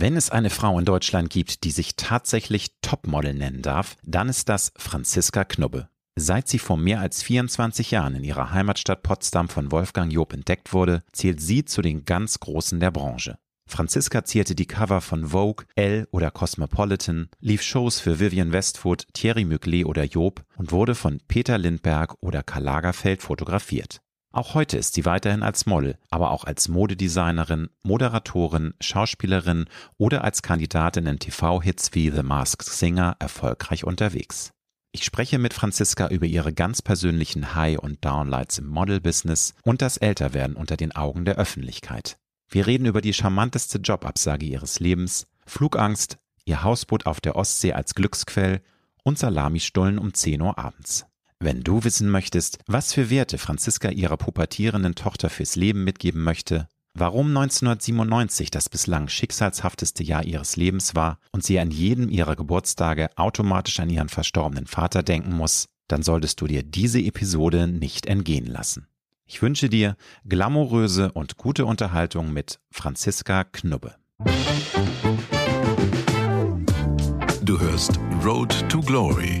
Wenn es eine Frau in Deutschland gibt, die sich tatsächlich Topmodel nennen darf, dann ist das Franziska Knubbe. Seit sie vor mehr als 24 Jahren in ihrer Heimatstadt Potsdam von Wolfgang Job entdeckt wurde, zählt sie zu den ganz Großen der Branche. Franziska zierte die Cover von Vogue, Elle oder Cosmopolitan, lief Shows für Vivian Westwood, Thierry Mugler oder Job und wurde von Peter Lindberg oder Karl Lagerfeld fotografiert. Auch heute ist sie weiterhin als Model, aber auch als Modedesignerin, Moderatorin, Schauspielerin oder als Kandidatin in TV-Hits wie The Masked Singer erfolgreich unterwegs. Ich spreche mit Franziska über ihre ganz persönlichen High- und Downlights im Model-Business und das Älterwerden unter den Augen der Öffentlichkeit. Wir reden über die charmanteste Jobabsage ihres Lebens, Flugangst, ihr Hausboot auf der Ostsee als Glücksquell und Salamistullen um 10 Uhr abends. Wenn du wissen möchtest, was für Werte Franziska ihrer pubertierenden Tochter fürs Leben mitgeben möchte, warum 1997 das bislang schicksalshafteste Jahr ihres Lebens war und sie an jedem ihrer Geburtstage automatisch an ihren verstorbenen Vater denken muss, dann solltest du dir diese Episode nicht entgehen lassen. Ich wünsche dir glamouröse und gute Unterhaltung mit Franziska Knubbe. Du hörst Road to Glory.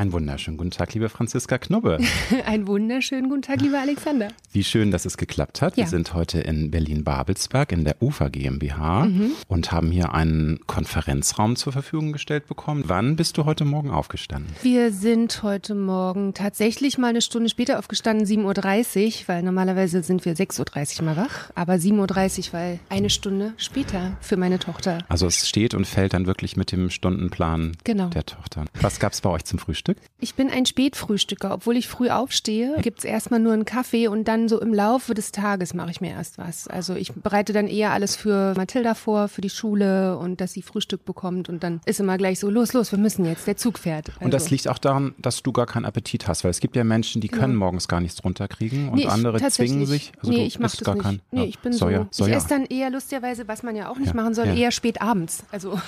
Einen wunderschönen guten Tag, liebe Franziska Knubbe. Einen wunderschönen guten Tag, lieber Alexander. Wie schön, dass es geklappt hat. Ja. Wir sind heute in Berlin-Babelsberg in der UFA GmbH mhm. und haben hier einen Konferenzraum zur Verfügung gestellt bekommen. Wann bist du heute Morgen aufgestanden? Wir sind heute Morgen tatsächlich mal eine Stunde später aufgestanden, 7.30 Uhr, weil normalerweise sind wir 6.30 Uhr mal wach, aber 7.30 Uhr, weil eine Stunde später für meine Tochter. Also es steht und fällt dann wirklich mit dem Stundenplan genau. der Tochter. Was gab es bei euch zum Frühstück? Frühstück? Ich bin ein Spätfrühstücker. Obwohl ich früh aufstehe, gibt es erstmal nur einen Kaffee und dann so im Laufe des Tages mache ich mir erst was. Also ich bereite dann eher alles für Mathilda vor, für die Schule und dass sie Frühstück bekommt und dann ist immer gleich so, los, los, wir müssen jetzt, der Zug fährt. Also. Und das liegt auch daran, dass du gar keinen Appetit hast, weil es gibt ja Menschen, die können ja. morgens gar nichts runterkriegen und nee, andere zwingen sich. Also nee, ich mache das gar nicht. Kein, nee, ich bin Soja, so, Soja. ich esse dann eher lustigerweise, was man ja auch nicht ja, machen soll, eher spät abends. Also.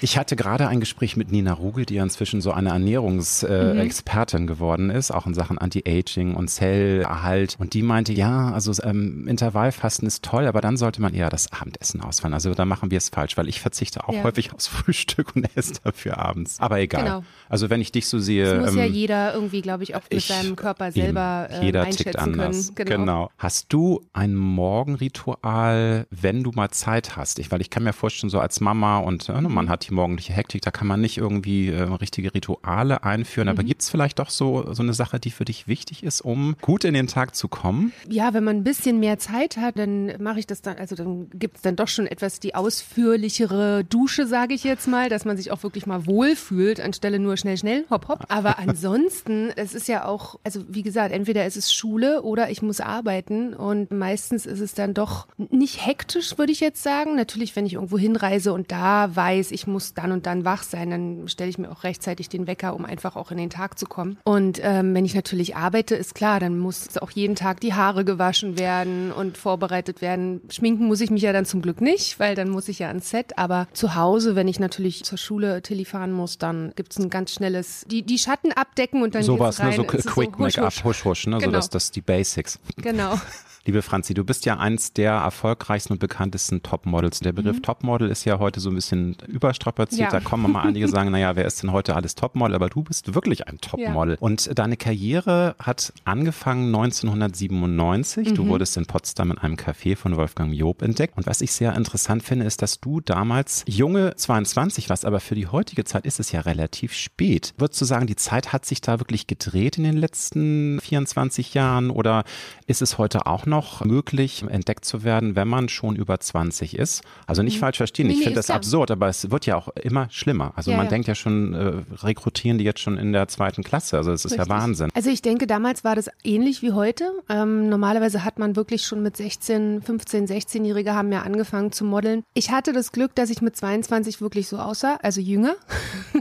Ich hatte gerade ein Gespräch mit Nina Rugel, die ja inzwischen so eine Ernährungs- äh, mhm. Expertin geworden ist, auch in Sachen Anti-Aging und Zellerhalt. Und die meinte, ja, also ähm, Intervallfasten ist toll, aber dann sollte man eher das Abendessen ausfallen. Also da machen wir es falsch, weil ich verzichte auch ja. häufig aufs Frühstück und esse dafür abends. Aber egal. Genau. Also wenn ich dich so sehe. Das muss ähm, ja jeder irgendwie, glaube ich, auch mit ich, seinem Körper selber äh, jeder einschätzen tickt anders. können. Genau. genau. Hast du ein Morgenritual, wenn du mal Zeit hast? Ich, weil ich kann mir vorstellen, so als Mama und äh, man hat die morgendliche Hektik, da kann man nicht irgendwie äh, richtige Rituale einführen führen. Aber mhm. gibt es vielleicht doch so, so eine Sache, die für dich wichtig ist, um gut in den Tag zu kommen? Ja, wenn man ein bisschen mehr Zeit hat, dann mache ich das dann, also dann gibt es dann doch schon etwas die ausführlichere Dusche, sage ich jetzt mal, dass man sich auch wirklich mal wohlfühlt, anstelle nur schnell, schnell, hopp, hopp. Aber ansonsten, es ist ja auch, also wie gesagt, entweder ist es Schule oder ich muss arbeiten und meistens ist es dann doch nicht hektisch, würde ich jetzt sagen. Natürlich, wenn ich irgendwo hinreise und da weiß, ich muss dann und dann wach sein, dann stelle ich mir auch rechtzeitig den Wecker, um einfach auch in den Tag zu kommen. Und ähm, wenn ich natürlich arbeite, ist klar, dann muss auch jeden Tag die Haare gewaschen werden und vorbereitet werden. Schminken muss ich mich ja dann zum Glück nicht, weil dann muss ich ja ans Set. Aber zu Hause, wenn ich natürlich zur Schule Tilly fahren muss, dann gibt es ein ganz schnelles, die, die Schatten abdecken und dann Sowas, ne, so Quick so Make-up, husch, husch, ne? Genau. so das, das die Basics. Genau. Liebe Franzi, du bist ja eins der erfolgreichsten und bekanntesten Topmodels. Der Begriff mhm. Topmodel ist ja heute so ein bisschen überstrapaziert. Ja. Da kommen mal einige sagen, naja, wer ist denn heute alles Topmodel? Aber du bist wirklich ein Topmodel. Ja. Und deine Karriere hat angefangen 1997. Mhm. Du wurdest in Potsdam in einem Café von Wolfgang Job entdeckt. Und was ich sehr interessant finde, ist, dass du damals junge 22 warst, aber für die heutige Zeit ist es ja relativ spät. Würdest du sagen, die Zeit hat sich da wirklich gedreht in den letzten 24 Jahren oder ist es heute auch noch noch möglich, entdeckt zu werden, wenn man schon über 20 ist. Also nicht mhm. falsch verstehen, ich nee, finde das ja. absurd, aber es wird ja auch immer schlimmer. Also ja, man ja. denkt ja schon, äh, rekrutieren die jetzt schon in der zweiten Klasse. Also das ist Richtig. ja Wahnsinn. Also ich denke, damals war das ähnlich wie heute. Ähm, normalerweise hat man wirklich schon mit 16, 15, 16-Jährige haben ja angefangen zu modeln. Ich hatte das Glück, dass ich mit 22 wirklich so aussah, also jünger.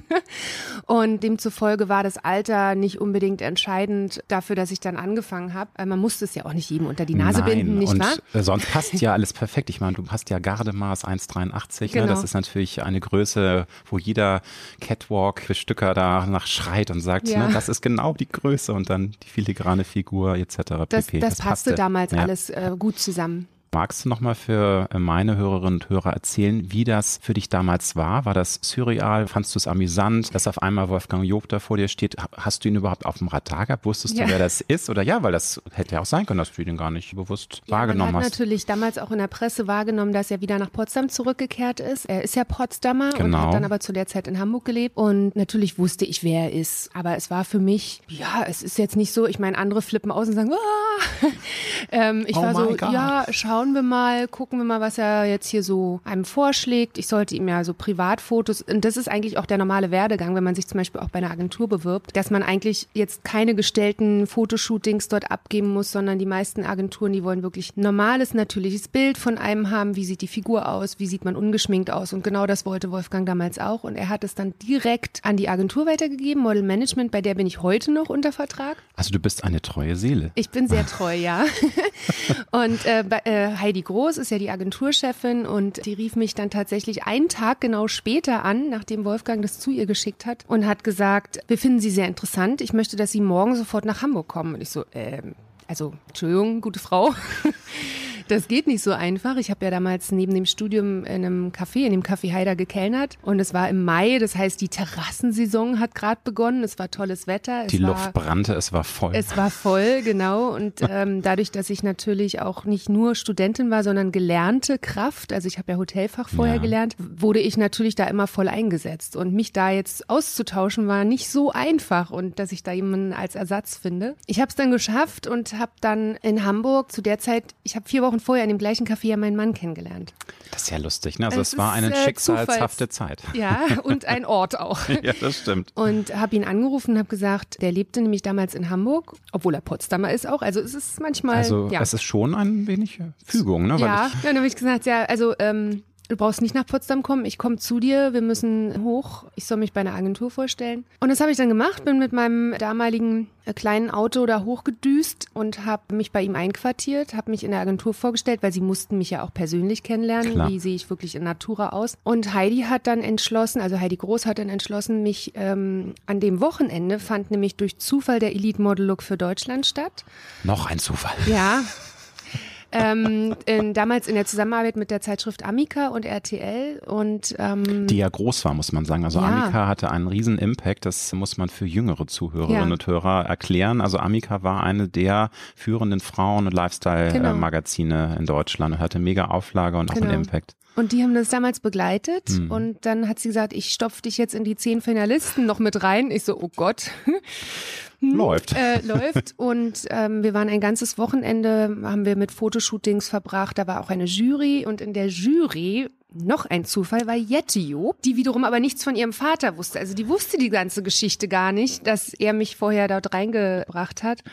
und demzufolge war das Alter nicht unbedingt entscheidend dafür, dass ich dann angefangen habe. Man musste es ja auch nicht jedem unter die Nase Nein. binden, nicht und wahr? Äh, sonst passt ja alles perfekt. Ich meine, du hast ja Gardemaß 1,83. Genau. Ne? Das ist natürlich eine Größe, wo jeder Catwalk-Bestücker da nach schreit und sagt, ja. ne, das ist genau die Größe und dann die filigrane Figur etc. Das, das, das passte damals ja. alles äh, gut zusammen. Magst du nochmal für äh, meine Hörerinnen und Hörer erzählen, wie das für dich damals war? War das surreal? Fandst du es amüsant, dass auf einmal Wolfgang Job da vor dir steht? Hast du ihn überhaupt auf dem Radar gehabt? Wusstest ja. du, wer das ist? Oder ja, weil das hätte ja auch sein können, dass du ihn gar nicht bewusst ja, wahrgenommen man hat hast. natürlich damals auch in der Presse wahrgenommen, dass er wieder nach Potsdam zurückgekehrt ist. Er ist ja Potsdamer genau. und hat dann aber zu der Zeit in Hamburg gelebt. Und natürlich wusste ich, wer er ist. Aber es war für mich, ja, es ist jetzt nicht so, ich meine, andere flippen aus und sagen, ah! ähm, ich oh war so, God. ja, schauen schauen wir mal, gucken wir mal, was er jetzt hier so einem vorschlägt. Ich sollte ihm ja so Privatfotos, und das ist eigentlich auch der normale Werdegang, wenn man sich zum Beispiel auch bei einer Agentur bewirbt, dass man eigentlich jetzt keine gestellten Fotoshootings dort abgeben muss, sondern die meisten Agenturen, die wollen wirklich normales, natürliches Bild von einem haben. Wie sieht die Figur aus? Wie sieht man ungeschminkt aus? Und genau das wollte Wolfgang damals auch. Und er hat es dann direkt an die Agentur weitergegeben, Model Management, bei der bin ich heute noch unter Vertrag. Also du bist eine treue Seele. Ich bin sehr treu, ja. und äh, bei, äh, Heidi Groß ist ja die Agenturchefin und die rief mich dann tatsächlich einen Tag genau später an, nachdem Wolfgang das zu ihr geschickt hat und hat gesagt, wir finden Sie sehr interessant. Ich möchte, dass Sie morgen sofort nach Hamburg kommen. Und ich so, ähm, also, Entschuldigung, gute Frau. Das geht nicht so einfach. Ich habe ja damals neben dem Studium in einem Café, in dem Café Heider gekellnert und es war im Mai, das heißt die Terrassensaison hat gerade begonnen, es war tolles Wetter. Die Luft brannte, es war voll. Es war voll, genau und ähm, dadurch, dass ich natürlich auch nicht nur Studentin war, sondern gelernte Kraft, also ich habe ja Hotelfach vorher ja. gelernt, wurde ich natürlich da immer voll eingesetzt und mich da jetzt auszutauschen war nicht so einfach und dass ich da jemanden als Ersatz finde. Ich habe es dann geschafft und habe dann in Hamburg zu der Zeit, ich habe vier Wochen Wochen vorher in dem gleichen Café ja meinen Mann kennengelernt. Das ist ja lustig, ne? Also es, es war eine äh, schicksalshafte Zeit. Ja, und ein Ort auch. ja, das stimmt. Und habe ihn angerufen und habe gesagt, der lebte nämlich damals in Hamburg, obwohl er Potsdamer ist auch. Also es ist manchmal. Also ja. es ist schon ein wenig Fügung, ne? Weil ja, dann habe ich gesagt, ja, also ähm, du brauchst nicht nach Potsdam kommen, ich komme zu dir, wir müssen hoch, ich soll mich bei einer Agentur vorstellen. Und das habe ich dann gemacht, bin mit meinem damaligen äh, kleinen Auto da hochgedüst und habe mich bei ihm einquartiert, habe mich in der Agentur vorgestellt, weil sie mussten mich ja auch persönlich kennenlernen, Klar. wie sehe ich wirklich in Natura aus. Und Heidi hat dann entschlossen, also Heidi Groß hat dann entschlossen, mich ähm, an dem Wochenende fand nämlich durch Zufall der Elite Model Look für Deutschland statt. Noch ein Zufall. Ja, ähm, in, damals in der Zusammenarbeit mit der Zeitschrift Amica und RTL und ähm, die ja groß war, muss man sagen. Also ja. Amica hatte einen riesen Impact. Das muss man für jüngere Zuhörerinnen ja. und Hörer erklären. Also Amica war eine der führenden Frauen- und Lifestyle-Magazine genau. in Deutschland und hatte mega Auflage und auch genau. einen Impact. Und die haben das damals begleitet hm. und dann hat sie gesagt, ich stopfe dich jetzt in die zehn Finalisten noch mit rein. Ich so, oh Gott. Hm, läuft. Äh, läuft. Und ähm, wir waren ein ganzes Wochenende, haben wir mit Fotoshootings verbracht. Da war auch eine Jury und in der Jury noch ein Zufall war Jette Job, die wiederum aber nichts von ihrem Vater wusste. Also die wusste die ganze Geschichte gar nicht, dass er mich vorher dort reingebracht hat.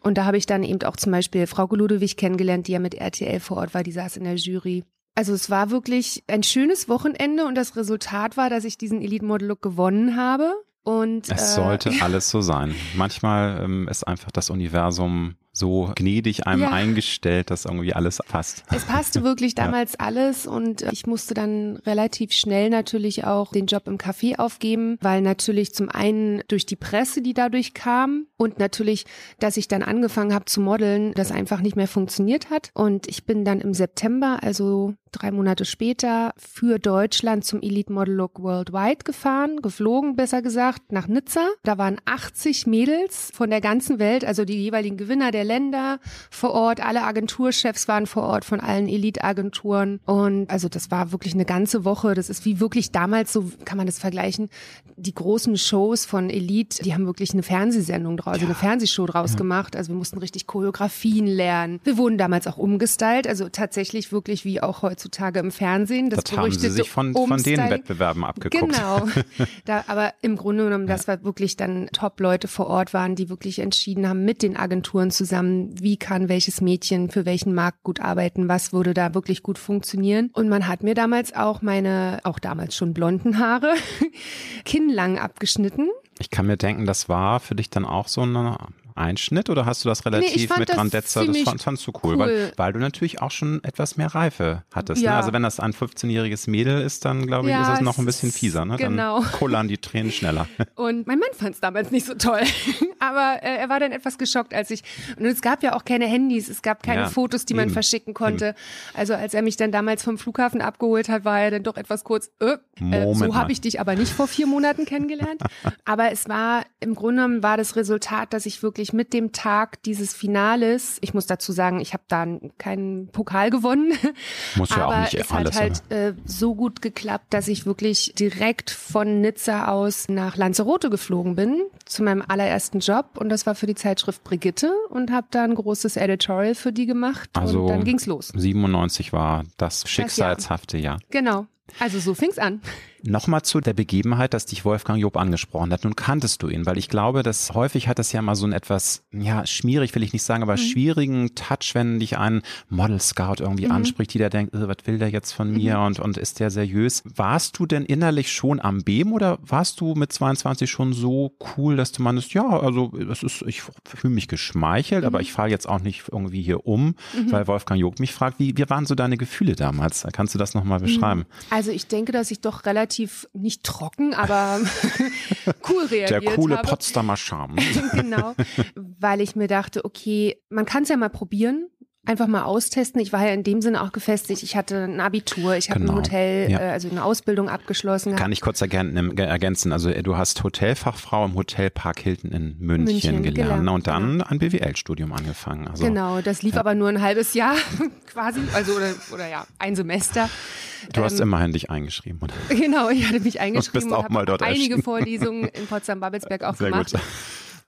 Und da habe ich dann eben auch zum Beispiel Frau Ludewig kennengelernt, die ja mit RTL vor Ort war, die saß in der Jury. Also es war wirklich ein schönes Wochenende und das Resultat war, dass ich diesen Elite Model Look gewonnen habe. Und, es äh, sollte alles so sein. Manchmal ähm, ist einfach das Universum so gnädig einem ja. eingestellt, dass irgendwie alles passt. Es passte wirklich damals ja. alles und ich musste dann relativ schnell natürlich auch den Job im Café aufgeben, weil natürlich zum einen durch die Presse, die dadurch kam und natürlich, dass ich dann angefangen habe zu modeln, das einfach nicht mehr funktioniert hat. Und ich bin dann im September, also drei Monate später, für Deutschland zum Elite Model Look Worldwide gefahren, geflogen, besser gesagt, nach Nizza. Da waren 80 Mädels von der ganzen Welt, also die jeweiligen Gewinner der Länder vor Ort. Alle Agenturchefs waren vor Ort von allen Elite-Agenturen. Und also das war wirklich eine ganze Woche. Das ist wie wirklich damals, so kann man das vergleichen, die großen Shows von Elite, die haben wirklich eine Fernsehsendung draus, also eine Fernsehshow draus ja. gemacht. Also wir mussten richtig Choreografien lernen. Wir wurden damals auch umgestylt, also tatsächlich wirklich wie auch heutzutage heutzutage im Fernsehen. Das, das haben sie sich von, von den Wettbewerben abgeguckt. Genau. Da, aber im Grunde genommen, das war wirklich dann Top-Leute vor Ort waren, die wirklich entschieden haben mit den Agenturen zusammen, wie kann welches Mädchen für welchen Markt gut arbeiten, was würde da wirklich gut funktionieren. Und man hat mir damals auch meine, auch damals schon blonden Haare, kinnlang abgeschnitten. Ich kann mir denken, das war für dich dann auch so eine Einschnitt oder hast du das relativ nee, mit Grandezza? Das fand, fandst du cool, cool, Weil, weil du natürlich auch schon etwas mehr Reife hattest. Ne? Ja. Ne? Also wenn das ein 15-jähriges Mädel ist, dann glaube ich, ja, ist es noch ein bisschen fieser. Ne? Genau. Dann kullern die Tränen schneller. Und mein Mann fand es damals nicht so toll. Aber äh, er war dann etwas geschockt, als ich. Und es gab ja auch keine Handys, es gab keine ja, Fotos, die man verschicken konnte. Eben. Also als er mich dann damals vom Flughafen abgeholt hat, war er dann doch etwas kurz, äh, äh so habe ich dich aber nicht vor vier Monaten kennengelernt. aber es war, im Grunde genommen war das Resultat, dass ich wirklich mit dem Tag dieses Finales, ich muss dazu sagen, ich habe da keinen Pokal gewonnen. Muss ja aber auch nicht es alles, hat halt äh, so gut geklappt, dass ich wirklich direkt von Nizza aus nach Lanzarote geflogen bin zu meinem allerersten Job und das war für die Zeitschrift Brigitte und habe da ein großes Editorial für die gemacht also und dann ging's los. 97 war das schicksalshafte Jahr. Genau. Also so fing's an. Nochmal zu der Begebenheit, dass dich Wolfgang Job angesprochen hat. Nun kanntest du ihn, weil ich glaube, dass häufig hat das ja mal so ein etwas, ja, schwierig will ich nicht sagen, aber mhm. schwierigen Touch, wenn dich ein Model Scout irgendwie mhm. anspricht, die da denkt, äh, was will der jetzt von mir mhm. und, und ist der seriös? Warst du denn innerlich schon am Beben oder warst du mit 22 schon so cool, dass du meinst, ja, also das ist, ich fühle mich geschmeichelt, aber mhm. ich falle jetzt auch nicht irgendwie hier um, mhm. weil Wolfgang Job mich fragt, wie, wie waren so deine Gefühle damals? Kannst du das nochmal mhm. beschreiben? Also ich denke, dass ich doch relativ relativ nicht trocken, aber cool reagiert Der coole habe. Potsdamer Charme. genau, weil ich mir dachte, okay, man kann es ja mal probieren einfach mal austesten. Ich war ja in dem Sinne auch gefestigt. Ich hatte ein Abitur, ich habe genau. ein Hotel, ja. äh, also eine Ausbildung abgeschlossen. Kann ich kurz ergänzen? Also äh, du hast Hotelfachfrau im Hotel Park Hilton in München, München gelernt gelernt, und dann genau. ein BWL-Studium angefangen. Also, genau, das lief ja. aber nur ein halbes Jahr quasi, also oder, oder ja, ein Semester. Du hast ähm, immerhin dich eingeschrieben, oder? Genau, ich hatte mich eingeschrieben und bist auch mal dort einige Vorlesungen in Potsdam-Babelsberg auch Sehr gemacht. Gut.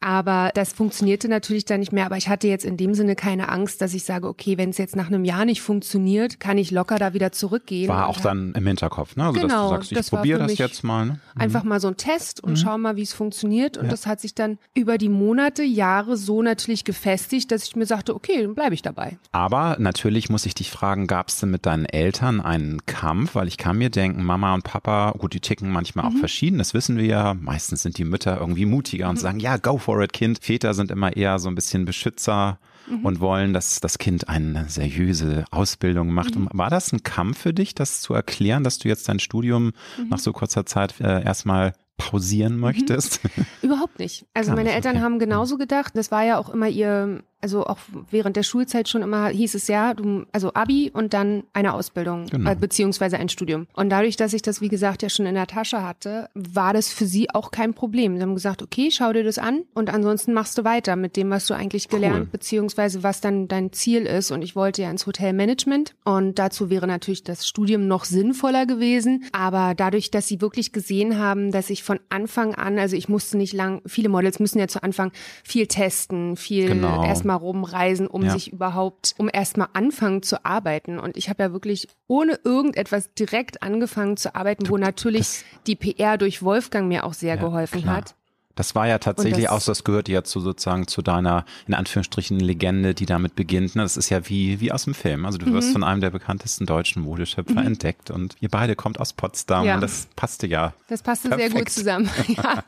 Aber das funktionierte natürlich dann nicht mehr. Aber ich hatte jetzt in dem Sinne keine Angst, dass ich sage, okay, wenn es jetzt nach einem Jahr nicht funktioniert, kann ich locker da wieder zurückgehen. War auch dann im Hinterkopf, ne? Also genau, dass du sagst, ich probiere das jetzt mal. Ne? Mhm. Einfach mal so ein Test und mhm. schau mal, wie es funktioniert. Und ja. das hat sich dann über die Monate, Jahre so natürlich gefestigt, dass ich mir sagte, okay, dann bleibe ich dabei. Aber natürlich muss ich dich fragen, gab es denn mit deinen Eltern einen Kampf? Weil ich kann mir denken, Mama und Papa, gut, die ticken manchmal mhm. auch verschieden, das wissen wir ja. Meistens sind die Mütter irgendwie mutiger und mhm. sagen, ja, go for it, Kind. Väter sind immer eher so ein bisschen Beschützer mhm. und wollen, dass das Kind eine seriöse Ausbildung macht. Mhm. War das ein Kampf für dich, das zu erklären, dass du jetzt dein Studium mhm. nach so kurzer Zeit äh, erstmal pausieren mhm. möchtest? Überhaupt nicht. Also Gar meine Eltern okay. haben genauso gedacht. Das war ja auch immer ihr also auch während der Schulzeit schon immer hieß es ja, du, also Abi und dann eine Ausbildung, genau. äh, beziehungsweise ein Studium. Und dadurch, dass ich das, wie gesagt, ja schon in der Tasche hatte, war das für sie auch kein Problem. Sie haben gesagt, okay, schau dir das an und ansonsten machst du weiter mit dem, was du eigentlich gelernt, cool. beziehungsweise was dann dein Ziel ist. Und ich wollte ja ins Hotelmanagement und dazu wäre natürlich das Studium noch sinnvoller gewesen. Aber dadurch, dass sie wirklich gesehen haben, dass ich von Anfang an, also ich musste nicht lang, viele Models müssen ja zu Anfang viel testen, viel genau. Erstmal rumreisen, um ja. sich überhaupt, um erstmal anfangen zu arbeiten. Und ich habe ja wirklich ohne irgendetwas direkt angefangen zu arbeiten, wo natürlich die PR durch Wolfgang mir auch sehr ja, geholfen klar. hat. Das war ja tatsächlich das, auch, das gehört ja zu sozusagen zu deiner, in Anführungsstrichen, Legende, die damit beginnt. Ne? Das ist ja wie, wie aus dem Film. Also du wirst mhm. von einem der bekanntesten deutschen Modeschöpfer mhm. entdeckt und ihr beide kommt aus Potsdam ja. und das passte ja. Das passte perfekt. sehr gut zusammen. Ja.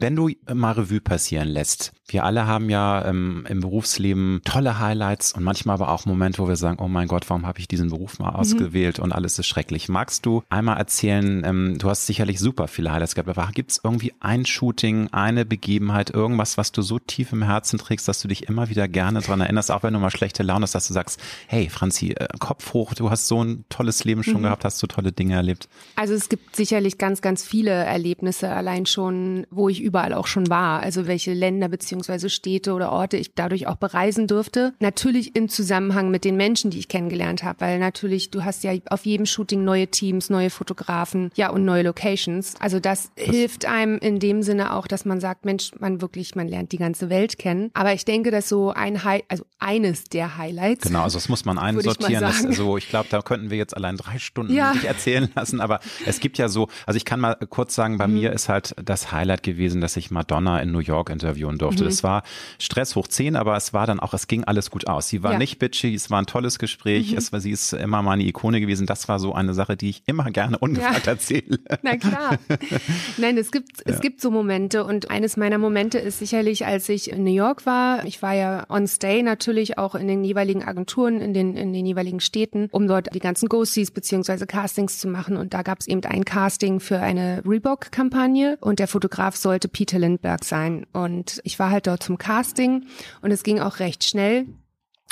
Wenn du mal Revue passieren lässt, wir alle haben ja ähm, im Berufsleben tolle Highlights und manchmal aber auch Momente, wo wir sagen, oh mein Gott, warum habe ich diesen Beruf mal mhm. ausgewählt mhm. und alles ist schrecklich. Magst du einmal erzählen, ähm, du hast sicherlich super viele Highlights gehabt, aber gibt es irgendwie ein Shooting, eine Begebenheit, irgendwas, was du so tief im Herzen trägst, dass du dich immer wieder gerne dran erinnerst, auch wenn du mal schlechte Laune hast, dass du sagst, hey Franzi, äh, Kopf hoch, du hast so ein tolles Leben schon mhm. gehabt, hast so tolle Dinge erlebt. Also es gibt sicherlich ganz, ganz viele Erlebnisse allein schon, wo ich überall auch schon war. Also welche Länder bzw beziehungsweise Städte oder Orte ich dadurch auch bereisen durfte. Natürlich im Zusammenhang mit den Menschen, die ich kennengelernt habe, weil natürlich du hast ja auf jedem Shooting neue Teams, neue Fotografen, ja und neue Locations. Also das, das hilft einem in dem Sinne auch, dass man sagt, Mensch, man wirklich, man lernt die ganze Welt kennen. Aber ich denke, dass so ein High, also eines der Highlights. Genau, also das muss man einsortieren. Ich, das, so, ich glaube, da könnten wir jetzt allein drei Stunden ja. erzählen lassen. Aber es gibt ja so, also ich kann mal kurz sagen, bei mhm. mir ist halt das Highlight gewesen, dass ich Madonna in New York interviewen durfte. Mhm. Das war Stress hoch zehn, aber es war dann auch, es ging alles gut aus. Sie war ja. nicht bitchy, es war ein tolles Gespräch, mhm. es war, sie ist immer meine Ikone gewesen. Das war so eine Sache, die ich immer gerne ungefragt ja. erzähle. Na klar. Nein, es gibt, ja. es gibt so Momente und eines meiner Momente ist sicherlich, als ich in New York war. Ich war ja on stay natürlich auch in den jeweiligen Agenturen, in den, in den jeweiligen Städten, um dort die ganzen Ghosties beziehungsweise Castings zu machen. Und da gab es eben ein Casting für eine Reebok-Kampagne und der Fotograf sollte Peter Lindbergh sein. Und ich war halt dort zum Casting und es ging auch recht schnell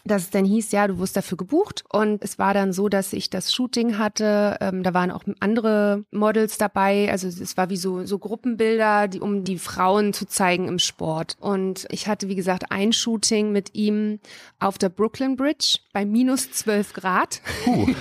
dass es dann hieß, ja, du wirst dafür gebucht. Und es war dann so, dass ich das Shooting hatte. Ähm, da waren auch andere Models dabei. Also es war wie so, so Gruppenbilder, die, um die Frauen zu zeigen im Sport. Und ich hatte, wie gesagt, ein Shooting mit ihm auf der Brooklyn Bridge bei minus 12 Grad. Uh.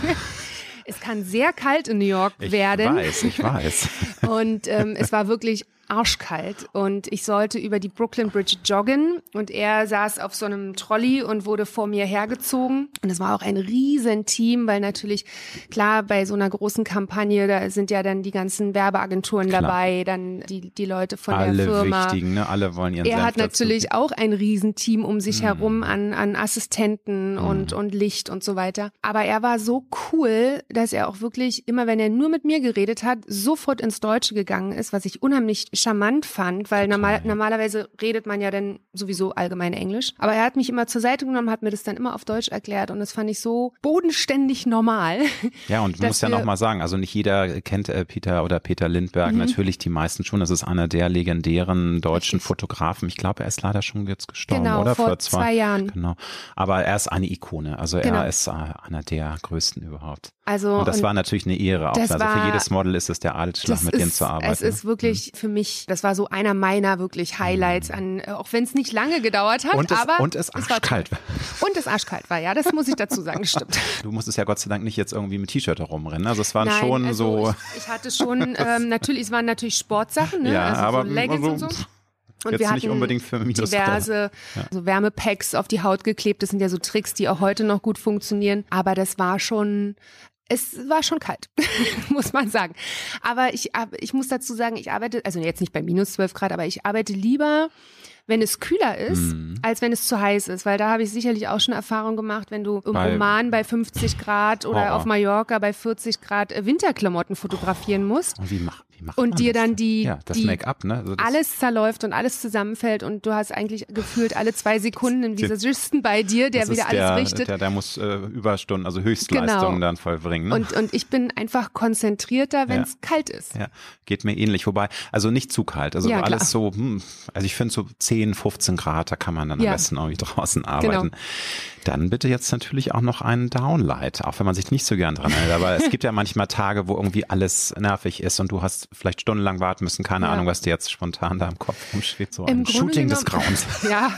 Es kann sehr kalt in New York ich werden. Ich weiß, ich weiß. Und ähm, es war wirklich arschkalt und ich sollte über die Brooklyn Bridge joggen und er saß auf so einem Trolley und wurde vor mir hergezogen und es war auch ein Riesenteam, weil natürlich klar bei so einer großen Kampagne da sind ja dann die ganzen Werbeagenturen klar. dabei, dann die die Leute von alle der Firma. Alle wichtigen, ne? Alle wollen ihren Er Senf hat natürlich dazu. auch ein Riesenteam um sich mm. herum an an Assistenten mm. und und Licht und so weiter, aber er war so cool, dass er auch wirklich immer wenn er nur mit mir geredet hat, sofort ins Deutsche gegangen ist, was ich unheimlich charmant fand, weil normal, normalerweise redet man ja dann sowieso allgemein Englisch. Aber er hat mich immer zur Seite genommen, hat mir das dann immer auf Deutsch erklärt und das fand ich so bodenständig normal. Ja, und man muss ja nochmal sagen, also nicht jeder kennt äh, Peter oder Peter Lindberg, mhm. natürlich die meisten schon. Das ist einer der legendären deutschen. Fotografen. Ich glaube, er ist leider schon jetzt gestorben, genau, oder? Vor, vor zwei, zwei, Jahren. Genau. Aber er ist eine Ikone. Also genau. er ist äh, einer der größten überhaupt. Also, und das und war natürlich eine Ehre auch. Also für jedes Model ist es der Adelsschlag, mit dem zu arbeiten. Es ist wirklich mhm. für mich, das war so einer meiner wirklich Highlights an, auch wenn es nicht lange gedauert hat, und es, aber und es arschkalt war. Und es arschkalt war, ja, das muss ich dazu sagen, stimmt. Du musstest ja Gott sei Dank nicht jetzt irgendwie mit T-Shirt herumrennen. Also es waren Nein, schon also so. Ich, ich, hatte schon, ähm, natürlich, es waren natürlich Sportsachen, ne? Ja, also aber so Leggings also, und so. Und Jetzt wir hatten nicht unbedingt für diverse ja. so Wärmepacks auf die Haut geklebt. Das sind ja so Tricks, die auch heute noch gut funktionieren. Aber das war schon, es war schon kalt, muss man sagen. Aber ich, ich muss dazu sagen, ich arbeite, also jetzt nicht bei minus 12 Grad, aber ich arbeite lieber wenn es kühler ist, mhm. als wenn es zu heiß ist. Weil da habe ich sicherlich auch schon Erfahrung gemacht, wenn du im bei, Oman bei 50 Grad oder oh, auf Mallorca bei 40 Grad äh, Winterklamotten fotografieren musst. Wie macht und dir dann die, ja, das die Make-up, ne? Also alles zerläuft und alles zusammenfällt und du hast eigentlich gefühlt alle zwei Sekunden einen Visagisten bei dir, der wieder der, alles richtet. Der, der muss äh, Überstunden, also Höchstleistungen genau. dann vollbringen. Ne? Und, und ich bin einfach konzentrierter, wenn es ja. kalt ist. Ja, geht mir ähnlich. Wobei, also nicht zu kalt. Also ja, alles so, hm, also ich finde so 10, 15 Grad, da kann man dann am besten irgendwie draußen arbeiten. Genau. Dann bitte jetzt natürlich auch noch ein Downlight, auch wenn man sich nicht so gern dran hält. Aber es gibt ja manchmal Tage, wo irgendwie alles nervig ist und du hast vielleicht stundenlang warten müssen, keine ja. Ahnung, was dir jetzt spontan da im Kopf rumschwebt, so Im ein Grunde Shooting des Grauens. Ja,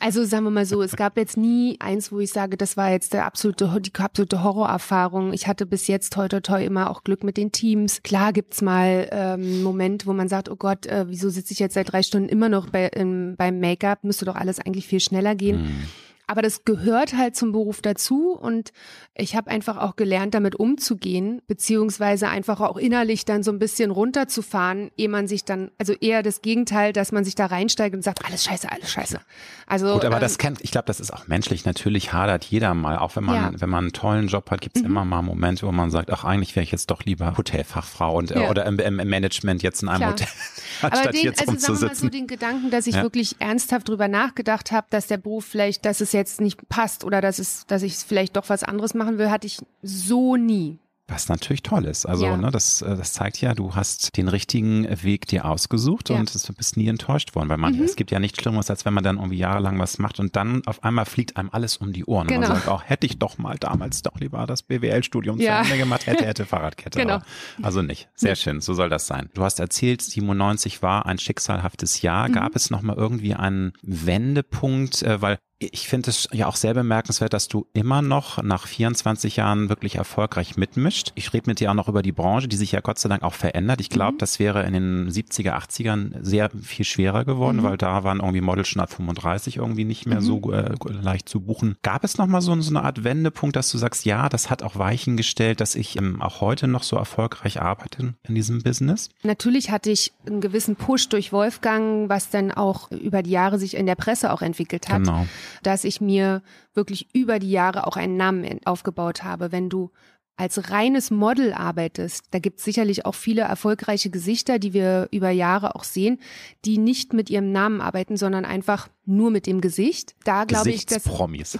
also sagen wir mal so, es gab jetzt nie eins, wo ich sage, das war jetzt der absolute, die absolute Horrorerfahrung. Ich hatte bis jetzt toi toi toi immer auch Glück mit den Teams. Klar gibt's mal ähm, Moment, wo man sagt, oh Gott, äh, wieso sitze ich jetzt seit drei Stunden immer noch bei, ähm, beim Make-up? Müsste doch alles eigentlich viel schneller gehen. Hm. Aber das gehört halt zum Beruf dazu und ich habe einfach auch gelernt, damit umzugehen, beziehungsweise einfach auch innerlich dann so ein bisschen runterzufahren, ehe man sich dann, also eher das Gegenteil, dass man sich da reinsteigt und sagt, alles scheiße, alles scheiße. Also Gut, aber ähm, das kennt, ich glaube, das ist auch menschlich. Natürlich hadert jeder mal, auch wenn man, ja. wenn man einen tollen Job hat, gibt es mhm. immer mal Momente, wo man sagt, ach, eigentlich wäre ich jetzt doch lieber Hotelfachfrau und ja. oder im, im, Management jetzt in einem Klar. Hotel, aber den, jetzt also. Sagen wir mal so den Gedanken, dass ich ja. wirklich ernsthaft drüber nachgedacht habe, dass der Beruf vielleicht, dass es jetzt nicht passt oder dass es, dass ich vielleicht doch was anderes machen will, hatte ich so nie. Was natürlich toll ist. Also, Ja. ne, das, äh, das zeigt ja, du hast den richtigen Weg dir ausgesucht Ja. und du bist nie enttäuscht worden. Weil man, Mhm. es gibt ja nichts Schlimmeres, als wenn man dann irgendwie jahrelang was macht und dann auf einmal fliegt einem alles um die Ohren. Und Genau. man sagt auch, hätte ich doch mal damals doch lieber das BWL-Studium Ja. zu Ende gemacht, hätte, hätte Fahrradkette. Genau. Aber, also nicht. Sehr schön, so soll das sein. Du hast erzählt, 97 war ein schicksalhaftes Jahr. Mhm. Gab es nochmal irgendwie einen Wendepunkt, äh, weil ich finde es ja auch sehr bemerkenswert, dass du immer noch nach 24 Jahren wirklich erfolgreich mitmischt. Ich rede mit dir auch noch über die Branche, die sich ja Gott sei Dank auch verändert. Ich glaube, das wäre in den 70er, 80ern sehr viel schwerer geworden, weil da waren irgendwie Models schon ab 35 irgendwie nicht mehr so äh, leicht zu buchen. Gab es nochmal so, so eine Art Wendepunkt, dass du sagst, ja, das hat auch Weichen gestellt, dass ich ähm, auch heute noch so erfolgreich arbeite in diesem Business? Natürlich hatte ich einen gewissen Push durch Wolfgang, was dann auch über die Jahre sich in der Presse auch entwickelt hat, Genau. Dass ich mir wirklich über die Jahre auch einen Namen aufgebaut habe. Wenn du als reines Model arbeitest, da gibt es sicherlich auch viele erfolgreiche Gesichter, die wir über Jahre auch sehen, die nicht mit ihrem Namen arbeiten, sondern einfach nur mit dem Gesicht. Da glaube ich, dass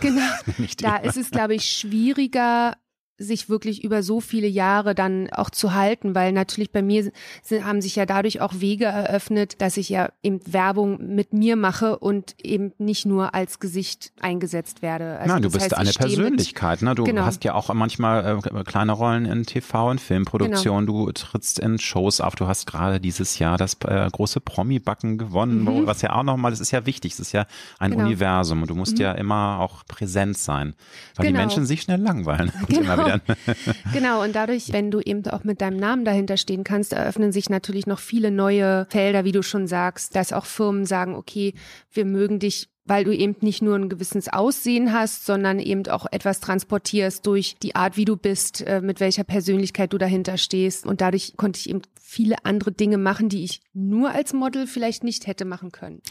genau, Nicht da ist es, glaube ich, schwieriger, sich wirklich über so viele Jahre dann auch zu halten, weil natürlich bei mir sind, haben sich ja dadurch auch Wege eröffnet, dass ich ja eben Werbung mit mir mache und eben nicht nur als Gesicht eingesetzt werde. Also Nein, du bist heißt, eine ich stehe mit- Persönlichkeit. Ne? Du Genau. hast ja auch manchmal äh, kleine Rollen in TV und Filmproduktion. Du trittst in Shows auf. Du hast gerade dieses Jahr das äh, große Promi-Backen gewonnen, wo, was ja auch nochmal, das ist ja wichtig. Das ist ja ein Mhm. Genau. Universum und du musst ja immer auch präsent sein, weil die Genau. Menschen sich schnell langweilen. Genau. Immer wieder, Genau, und dadurch, wenn du eben auch mit deinem Namen dahinter stehen kannst, eröffnen sich natürlich noch viele neue Felder, wie du schon sagst, dass auch Firmen sagen, okay, wir mögen dich weil du eben nicht nur ein gewisses Aussehen hast, sondern eben auch etwas transportierst durch die Art, wie du bist, äh, mit welcher Persönlichkeit du dahinter stehst. Und dadurch konnte ich eben viele andere Dinge machen, die ich nur als Model vielleicht nicht hätte machen können.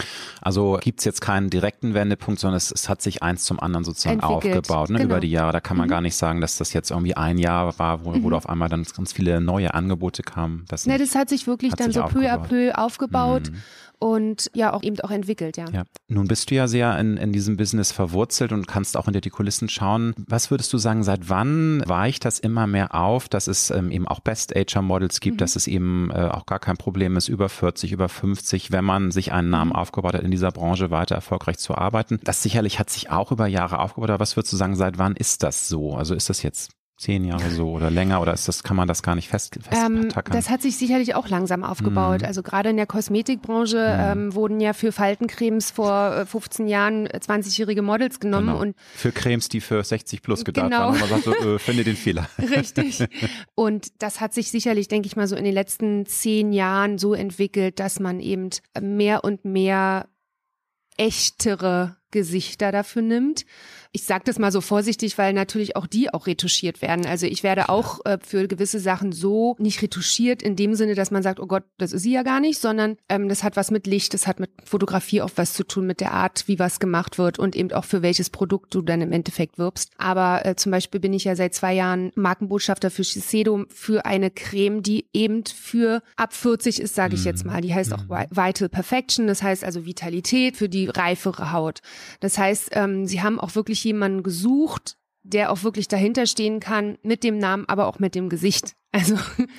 Also gibt's jetzt keinen direkten Wendepunkt, sondern es, es hat sich eins zum anderen sozusagen Entwickelt. aufgebaut ne, Genau. über die Jahre. Da kann man gar nicht sagen, dass das jetzt irgendwie ein Jahr war, wo, wo da auf einmal dann ganz viele neue Angebote kamen. Das Ne, das hat sich wirklich Hat dann sich so peu à aufgebaut. peu aufgebaut Mhm. Und ja auch eben auch entwickelt, ja. Ja. Nun bist du ja sehr in, in diesem Business verwurzelt und kannst auch hinter die Kulissen schauen. Was würdest du sagen, seit wann weicht das immer mehr auf, dass es ähm, eben auch Best-Ager-Models gibt, dass es eben äh, auch gar kein Problem ist, über 40, über 50, wenn man sich einen Namen aufgebaut hat, in dieser Branche weiter erfolgreich zu arbeiten. Das sicherlich hat sich auch über Jahre aufgebaut, aber was würdest du sagen, seit wann ist das so? Also ist das jetzt zehn Jahre so oder länger oder ist das, kann man das gar nicht fest, Ähm, festtackern? das hat sich sicherlich auch langsam aufgebaut. Mhm. Also gerade in der Kosmetikbranche ähm, wurden ja für Faltencremes vor äh, 15 Jahren äh, 20-jährige Models genommen Genau. und Für Cremes, die für 60 plus gedacht Genau. waren. Man sagt so, äh, finde den Fehler. Richtig. Und das hat sich sicherlich, denke ich mal, so in den letzten zehn Jahren so entwickelt, dass man eben mehr und mehr echtere Gesichter dafür nimmt. Ich sage das mal so vorsichtig, weil natürlich auch die auch retuschiert werden. Also ich werde auch äh, für gewisse Sachen so nicht retuschiert in dem Sinne, dass man sagt, oh Gott, das ist sie ja gar nicht, sondern ähm, das hat was mit Licht, das hat mit Fotografie auch was zu tun, mit der Art, wie was gemacht wird und eben auch für welches Produkt du dann im Endeffekt wirbst. Aber äh, zum Beispiel bin ich ja seit zwei Jahren Markenbotschafter für Shiseido für eine Creme, die eben für ab 40 ist, sage ich jetzt mal. Die heißt auch Vi- Vital Perfection, das heißt also Vitalität für die reifere Haut. Das heißt, ähm, sie haben auch wirklich jemanden gesucht, der auch wirklich dahinter stehen kann, mit dem Namen, aber auch mit dem Gesicht. Also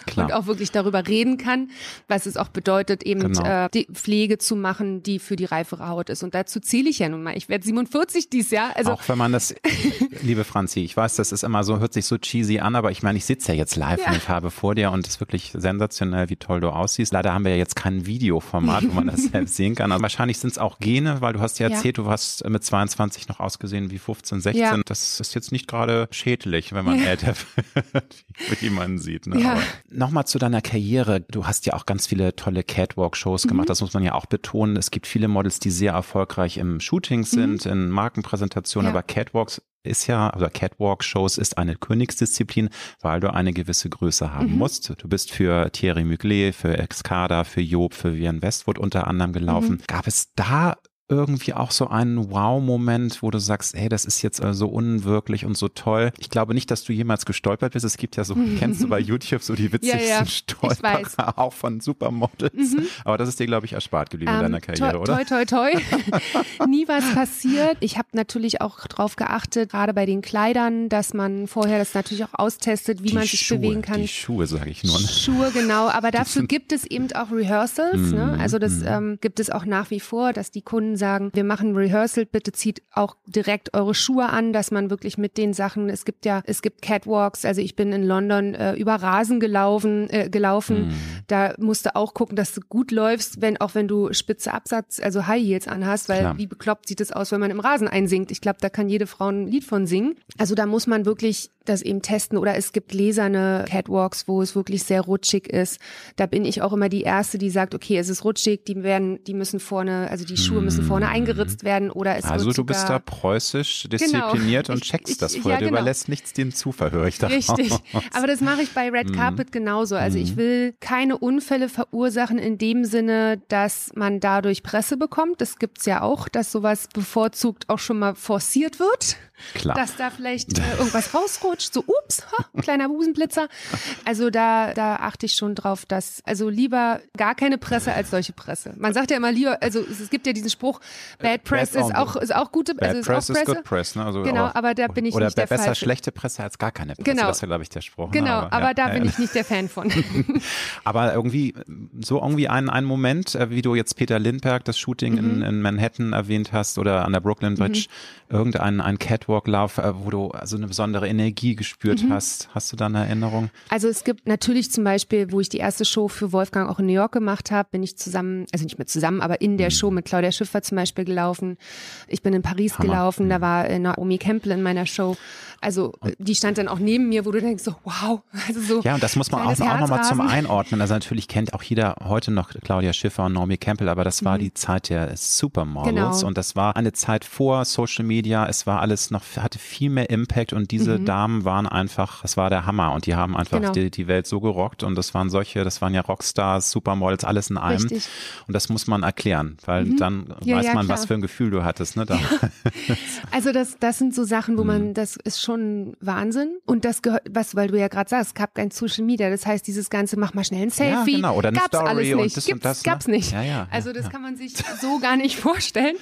Klar. und auch wirklich darüber reden kann, was es auch bedeutet, eben Genau. äh, die Pflege zu machen, die für die reifere Haut ist. Und dazu zähle ich ja nun mal. Ich werde 47 dieses Jahr. Also auch wenn man das, liebe Franzi, ich weiß, das ist immer so, hört sich so cheesy an, aber ich meine, ich sitze ja jetzt live Ja. in Farbe vor dir und es ist wirklich sensationell, wie toll du aussiehst. Leider haben wir ja jetzt kein Videoformat, wo man das selbst sehen kann. Also wahrscheinlich sind es auch Gene, weil du hast ja Ja. erzählt, du hast mit 22 noch ausgesehen wie 15, 16. Ja. Das ist jetzt nicht gerade schädlich, wenn man älter wird, wie man sieht. Ne? Ja. Nochmal zu deiner Karriere. Du hast ja auch ganz viele tolle Catwalk-Shows Mhm. gemacht. Das muss man ja auch betonen. Es gibt viele Models, die sehr erfolgreich im Shooting sind, in Markenpräsentationen, Mhm. Ja. aber Catwalks ist ja, also Catwalk-Shows ist eine Königsdisziplin, weil du eine gewisse Größe haben Mhm. musst. Du bist für Thierry Mugler, für Excada, für Job, für Vivienne Westwood unter anderem gelaufen. Mhm. Gab es da irgendwie auch so einen Wow-Moment, wo du sagst, hey, das ist jetzt äh, so unwirklich und so toll. Ich glaube nicht, dass du jemals gestolpert bist. Es gibt ja so, kennst du bei YouTube so die witzigsten ja, ja. Stolperer auch von Supermodels. Mhm. Aber das ist dir, glaube ich, erspart geblieben ähm, in deiner Karriere, toi, oder? Toi, toi, toi. Nie was passiert. Ich habe natürlich auch drauf geachtet, gerade bei den Kleidern, dass man vorher das natürlich auch austestet, wie die man sich Schuhe, bewegen kann. Die Schuhe, sage ich nur. Ne? Schuhe, genau. Aber dafür gibt es eben auch Rehearsals. Mm, ne? Also das mm. ähm, gibt es auch nach wie vor, dass die Kunden sagen, wir machen Rehearsal, bitte zieht auch direkt eure Schuhe an, dass man wirklich mit den Sachen, es gibt ja, es gibt Catwalks, also ich bin in London äh, über Rasen gelaufen, äh, gelaufen. Mm. Da musst du auch gucken, dass du gut läufst, wenn auch wenn du spitze Absatz, also High Heels anhast, weil Klar. wie bekloppt sieht es aus, wenn man im Rasen einsinkt. Ich glaube, da kann jede Frau ein Lied von singen. Also da muss man wirklich das eben testen oder es gibt gläserne Catwalks, wo es wirklich sehr rutschig ist. Da bin ich auch immer die erste, die sagt, okay, es ist rutschig, die werden, die müssen vorne, also die Schuhe müssen vorne mhm. eingeritzt werden oder es Also du bist da preußisch genau. diszipliniert genau. und checkst ich, das vorher. Ja, genau. Du überlässt nichts dem Zufall, höre ich da. Richtig. Aber das mache ich bei Red mhm. Carpet genauso. Also ich mhm. will keine Unfälle verursachen in dem Sinne, dass man dadurch Presse bekommt. Das gibt's ja auch, dass sowas bevorzugt auch schon mal forciert wird. Klar. Dass da vielleicht äh, irgendwas rausrutscht, so ups, ha, kleiner Busenblitzer. Also da, da achte ich schon drauf, dass, also lieber gar keine Presse als solche Presse. Man sagt ja immer lieber, also es, gibt ja diesen Spruch, Bad Press Bad ist auch, ist auch gute, Bad also ist Press auch Presse. Is good press, ne? also genau, aber da bin ich oder nicht der besser Falsche. schlechte Presse als gar keine Presse. Genau. Das wäre, glaube ich, der Spruch. Ne? Genau, aber, aber ja, da bin ja. ich nicht der Fan von. aber irgendwie, so irgendwie ein, ein Moment, äh, wie du jetzt Peter Lindbergh, das Shooting mhm. in, in Manhattan erwähnt hast oder an der Brooklyn Bridge, mhm. irgendein ein Catwalk-Lauf, äh, wo du also eine besondere Energie gespürt mhm. hast. Hast du da eine Erinnerung? Also es gibt natürlich zum Beispiel, wo ich die erste Show für Wolfgang auch in New York gemacht habe, bin ich zusammen, also nicht mit zusammen, aber in der mhm. Show mit Claudia Schiffer zum Beispiel gelaufen. Ich bin in Paris Hammer. gelaufen, da mhm. war äh, Naomi Campbell in meiner Show. Also die stand dann auch neben mir, wo du denkst so, wow. Also so ja, und das muss man auch, auch nochmal zum Einordnen. Also natürlich kennt auch jeder heute noch Claudia Schiffer und Naomi Campbell, aber das war mhm. die Zeit der Supermodels genau. und das war eine Zeit vor Social Media. Es war alles noch, hatte viel mehr Impact und diese mhm. Damen waren einfach, das war der Hammer und die haben einfach genau. die, die Welt so gerockt und das waren solche, das waren ja Rockstars, Supermodels, alles in einem. Richtig. Und das muss man erklären, weil mhm. dann ja, weiß ja, man, klar. was für ein Gefühl du hattest. Ne. Ja. Also das, das sind so Sachen, wo man, mhm. das ist schon schon Wahnsinn. Und das gehört, was, weil du ja gerade sagst, es gab kein Social Media. Das heißt, dieses ganze, mach mal schnell ein Selfie. Ja, genau. Oder eine gab's Story alles nicht. Das Gibt's, das, ne? gab's nicht. Ja, ja, also das kann man sich so gar nicht vorstellen,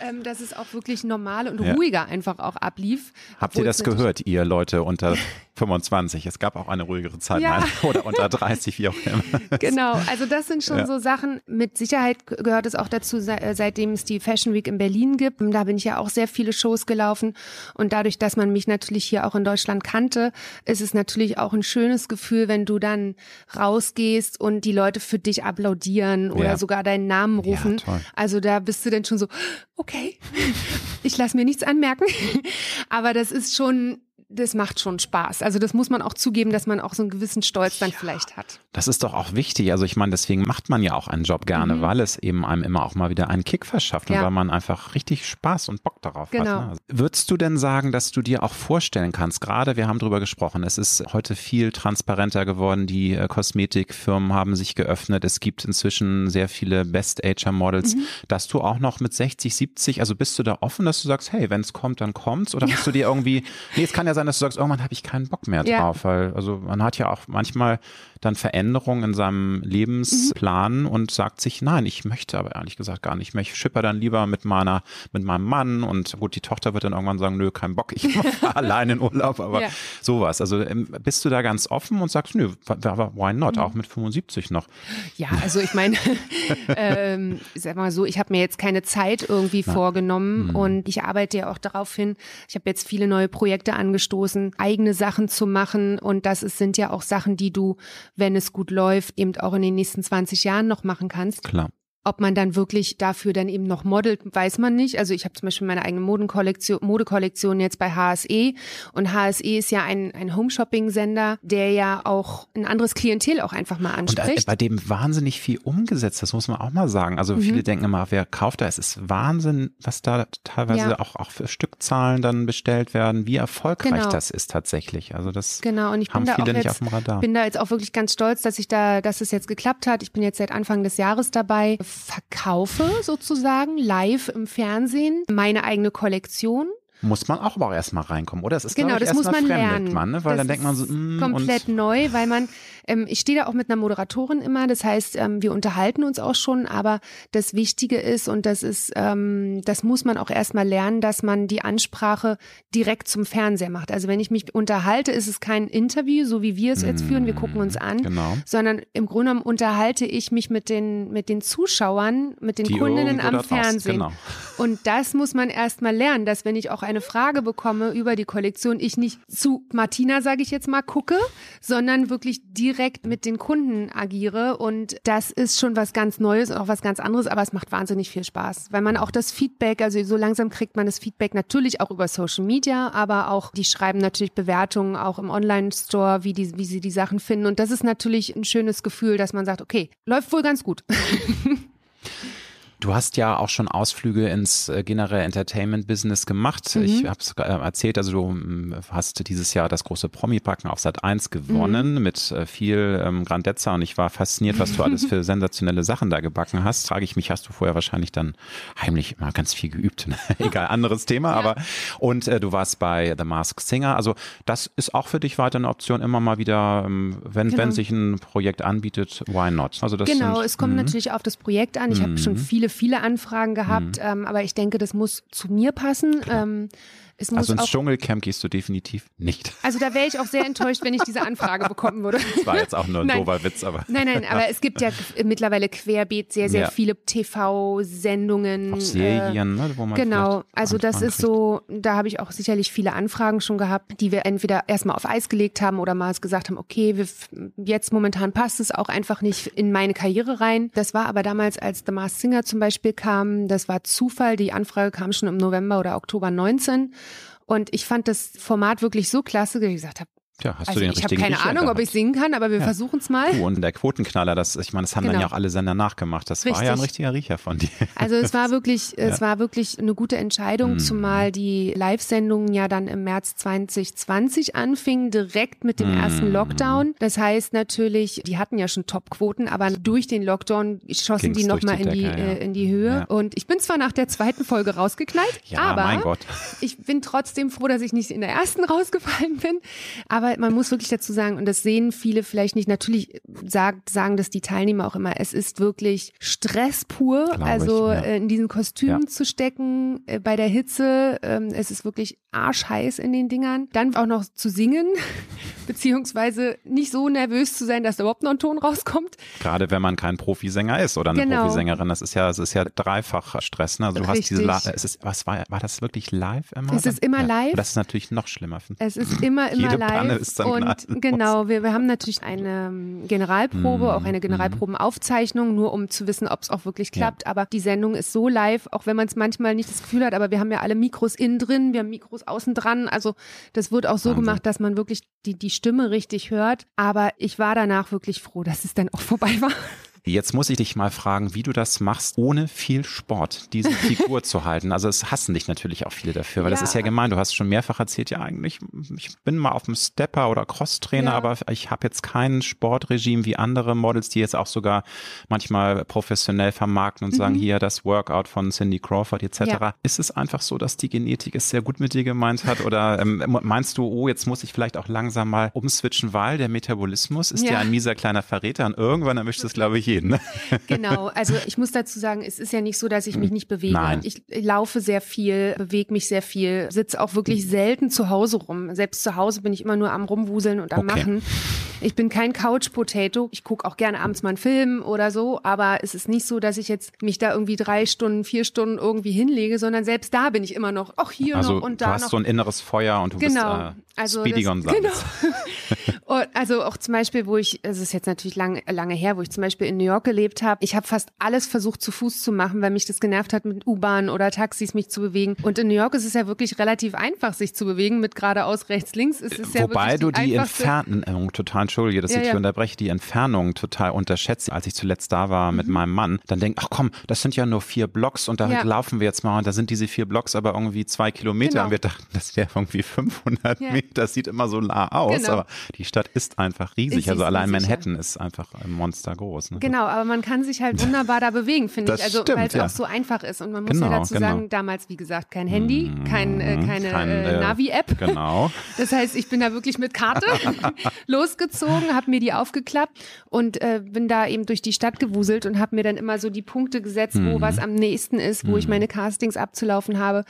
ähm, dass es auch wirklich normal und ruhiger einfach auch ablief. Habt ihr das gehört, ihr Leute unter 25? Es gab auch eine ruhigere Zeit. Ja. Oder unter 30, wie auch immer. Genau. Also das sind schon so Sachen. Mit Sicherheit gehört es auch dazu, äh, seitdem es die Fashion Week in Berlin gibt. Da bin ich ja auch sehr viele Shows gelaufen. Und dadurch, dass man mich natürlich hier auch in Deutschland kannte, ist es natürlich auch ein schönes Gefühl, wenn du dann rausgehst und die Leute für dich applaudieren oder ja. sogar deinen Namen rufen. Ja, also da bist du dann schon so, okay, ich lasse mir nichts anmerken. Aber das ist schon das macht schon Spaß. Also das muss man auch zugeben, dass man auch so einen gewissen Stolz dann ja, vielleicht hat. Das ist doch auch wichtig. Also ich meine, deswegen macht man ja auch einen Job gerne, mhm. weil es eben einem immer auch mal wieder einen Kick verschafft ja. und weil man einfach richtig Spaß und Bock darauf genau. hat. Ne? Würdest du denn sagen, dass du dir auch vorstellen kannst, gerade wir haben drüber gesprochen, es ist heute viel transparenter geworden, die äh, Kosmetikfirmen haben sich geöffnet, es gibt inzwischen sehr viele Best-Ager-Models, mhm. dass du auch noch mit 60, 70, also bist du da offen, dass du sagst, hey, wenn es kommt, dann kommt's oder hast du dir irgendwie, nee, es kann ja sein, dass du sagst, irgendwann habe ich keinen Bock mehr drauf, ja. weil also man hat ja auch manchmal dann Veränderungen in seinem Lebensplan mhm. und sagt sich, nein, ich möchte aber ehrlich gesagt gar nicht mehr. Ich schipper dann lieber mit meiner, mit meinem Mann und gut, die Tochter wird dann irgendwann sagen, nö, kein Bock, ich fahre allein in Urlaub, aber ja. sowas. Also ähm, bist du da ganz offen und sagst, nö, why not? Mhm. Auch mit 75 noch. Ja, also ich meine, ähm, sag mal so, ich habe mir jetzt keine Zeit irgendwie Na. vorgenommen mhm. und ich arbeite ja auch darauf hin. Ich habe jetzt viele neue Projekte angestoßen, eigene Sachen zu machen und das ist, sind ja auch Sachen, die du wenn es gut läuft, eben auch in den nächsten 20 Jahren noch machen kannst. Klar. Ob man dann wirklich dafür dann eben noch modelt, weiß man nicht. Also ich habe zum Beispiel meine eigene Modenkollektion, Modekollektion jetzt bei HSE und HSE ist ja ein, ein Home-Shopping-Sender, der ja auch ein anderes Klientel auch einfach mal anspricht. Und äh, bei dem wahnsinnig viel umgesetzt, das muss man auch mal sagen. Also mhm. viele denken immer, wer kauft da? Es ist Wahnsinn, was da teilweise ja. auch, auch für Stückzahlen dann bestellt werden, wie erfolgreich genau. das ist tatsächlich. Also das genau. und ich haben bin viele da auch nicht jetzt, auf dem Radar. bin da jetzt auch wirklich ganz stolz, dass ich da, dass es jetzt geklappt hat. Ich bin jetzt seit Anfang des Jahres dabei verkaufe sozusagen live im Fernsehen meine eigene Kollektion muss man auch aber auch erstmal reinkommen, oder? Es ist genau, ich, das muss man lernen. Man, ne? Weil das dann denkt man so, mm, komplett neu, weil man, ähm, ich stehe da auch mit einer Moderatorin immer, das heißt, ähm, wir unterhalten uns auch schon, aber das Wichtige ist und das ist, ähm, das muss man auch erstmal lernen, dass man die Ansprache direkt zum Fernseher macht. Also wenn ich mich unterhalte, ist es kein Interview, so wie wir es jetzt mm, führen, wir gucken uns an, genau. sondern im Grunde genommen unterhalte ich mich mit den mit den Zuschauern, mit den Die Kundinnen am Fernsehen. genau. Und das muss man erstmal lernen, dass wenn ich auch eine Frage bekomme über die Kollektion, ich nicht zu Martina, sage ich jetzt mal, gucke, sondern wirklich direkt mit den Kunden agiere. Und das ist schon was ganz Neues und auch was ganz anderes, aber es macht wahnsinnig viel Spaß, weil man auch das Feedback, also so langsam kriegt man das Feedback natürlich auch über Social Media, aber auch die schreiben natürlich Bewertungen auch im Online-Store, wie, die, wie sie die Sachen finden. Und das ist natürlich ein schönes Gefühl, dass man sagt, okay, läuft wohl ganz gut. Du hast ja auch schon Ausflüge ins äh, generelle Entertainment-Business gemacht. Mhm. Ich habe es äh, erzählt, also du ähm, hast dieses Jahr das große Promi-Packen auf Sat 1 gewonnen Mhm. mit äh, viel ähm, Grandezza und ich war fasziniert, was du alles für sensationelle Sachen da gebacken hast. Frage ich mich, hast du vorher wahrscheinlich dann heimlich mal ganz viel geübt? Egal, anderes Thema, aber und äh, du warst bei The Masked Singer. Also das ist auch für dich weiter eine Option, immer mal wieder, ähm, wenn, Genau. wenn sich ein Projekt anbietet, why not? Also das Genau, sind, es kommt Mhm. natürlich auf das Projekt an. Ich habe schon viele, viele Anfragen gehabt, ähm, aber ich denke, das muss zu mir passen. Ähm, es muss Also ins auch, Dschungelcamp gehst du definitiv nicht. also da wäre ich auch sehr enttäuscht, wenn ich diese Anfrage bekommen würde. Das war jetzt auch nur ein Nein. doofer Witz, aber. Nein, nein, aber es gibt ja mittlerweile querbeet sehr, sehr Ja. viele TV-Sendungen. Auch Serien, ne, wo man Genau, also das ist so, da habe ich auch sicherlich viele Anfragen schon gehabt, die wir entweder erstmal auf Eis gelegt haben oder mal gesagt haben, okay, wir, jetzt momentan passt es auch einfach nicht in meine Karriere rein. Das war aber damals, als The Masked Singer zum Beispiel kam, das war Zufall, die Anfrage kam schon im November oder Oktober 19 und ich fand das Format wirklich so klasse, dass ich gesagt habe, Tja, hast also du den ich habe richtigen keine Riecher Ahnung, ob gehabt? ich singen kann, aber wir versuchen es mal. Du und der Quotenknaller, das, ich meine, das haben dann Genau. ja auch alle Sender nachgemacht. Das war ja ein Richtig. richtiger Riecher von dir. Also es war wirklich, es war wirklich eine gute Entscheidung, Mhm. zumal die Live-Sendungen ja dann im März 2020 anfingen, direkt mit dem Mhm. ersten Lockdown. Das heißt natürlich, die hatten ja schon Top-Quoten, aber durch den Lockdown schossen Ging's die nochmal in die, Decke, ja. äh, in die Höhe. Ja. Und ich bin zwar nach der zweiten Folge rausgeknallt, Ja, aber ich bin trotzdem froh, dass ich nicht in der ersten rausgefallen bin. Aber man muss wirklich dazu sagen, und das sehen viele vielleicht nicht, natürlich sagt, sagen das die Teilnehmer auch immer, es ist wirklich Stress pur, ich, also ja. äh, in diesen Kostümen Ja. zu stecken, äh, bei der Hitze, ähm, es ist wirklich arschheiß in den Dingern. Dann auch noch zu singen, beziehungsweise nicht so nervös zu sein, dass da überhaupt noch ein Ton rauskommt. Gerade wenn man kein Profisänger ist oder eine Genau. Profisängerin, das ist ja, es ist ja dreifach Stress. Ne? Also du hast diese, Richtig. Es ist, was war, war das wirklich live immer? Es ist immer ja. live. Und das ist natürlich noch schlimmer. Es ist immer, immer Jede live. Panne ist dann und genau, wir, wir haben natürlich eine ähm, Generalprobe, auch Mhm. eine Generalprobenaufzeichnung, nur um zu wissen, ob es auch wirklich klappt. Aber die Sendung ist so live, auch wenn man es manchmal nicht das Gefühl hat, aber wir haben ja alle Mikros innen drin, wir haben Mikros außen dran. Also das wird auch so Wahnsinn. gemacht, dass man wirklich die, die Stimme richtig hört. Aber ich war danach wirklich froh, dass es dann auch vorbei war. Jetzt muss ich dich mal fragen, wie du das machst, ohne viel Sport, diese Figur zu halten. Also es hassen dich natürlich auch viele dafür, weil das Ja. ist ja gemein. Du hast schon mehrfach erzählt, ja eigentlich, ich bin mal auf dem Stepper oder Crosstrainer, Ja. aber ich habe jetzt kein Sportregime wie andere Models, die jetzt auch sogar manchmal professionell vermarkten und sagen, hier das Workout von Cindy Crawford etc. Mhm. Ja. Ist es einfach so, dass die Genetik es sehr gut mit dir gemeint hat? Oder ähm, meinst du, oh, jetzt muss ich vielleicht auch langsam mal umswitchen, weil der Metabolismus ist ja, Ja. ein mieser kleiner Verräter und irgendwann erwischt es, glaube ich, jeden. Ne? Genau, also ich muss dazu sagen, es ist ja nicht so, dass ich mich nicht bewege. Nein. Ich laufe sehr viel, bewege mich sehr viel, sitze auch wirklich selten zu Hause rum. Selbst zu Hause bin ich immer nur am Rumwuseln und am Okay. Machen. Ich bin kein Couch-Potato. Ich gucke auch gerne abends mal einen Film oder so, aber es ist nicht so, dass ich jetzt mich da irgendwie drei Stunden, vier Stunden irgendwie hinlege, sondern selbst da bin ich immer noch, ach hier Also noch und du da hast noch. so ein inneres Feuer und du Genau. bist äh, Also Speedy das-. Genau. Und also auch zum Beispiel, wo ich, es ist jetzt natürlich lang, lange her, wo ich zum Beispiel in New York gelebt habe. Ich habe fast alles versucht zu Fuß zu machen, weil mich das genervt hat, mit U-Bahn oder Taxis mich zu bewegen. Und in New York ist es ja wirklich relativ einfach, sich zu bewegen mit geradeaus, rechts, links. Es ist ja Wobei du die Entfernung, total entschuldige, dass Ja, ich ja. unterbreche, die Entfernung total unterschätze. Als ich zuletzt da war Mhm. mit meinem Mann, dann denk, ach komm, das sind ja nur vier Blocks und da Ja. laufen wir jetzt mal und da sind diese vier Blocks aber irgendwie zwei Kilometer Genau. und wir dachten, das wäre irgendwie 500 Ja. Meter. das sieht immer so nah aus, genau. aber die Stadt ist einfach riesig. Ist also allein Manhattan ist einfach ein Monster groß. Ne? Genau, aber man kann sich halt wunderbar da bewegen, finde ich. Also weil es ja. auch so einfach ist. Und man muss genau, ja dazu genau. sagen, damals, wie gesagt, kein Handy, kein, äh, mhm, keine kein, äh, Navi-App. Genau. Das heißt, ich bin da wirklich mit Karte losgezogen, habe mir die aufgeklappt und äh, bin da eben durch die Stadt gewuselt und habe mir dann immer so die Punkte gesetzt, wo mhm. was am nächsten ist, wo mhm. ich meine Castings abzulaufen habe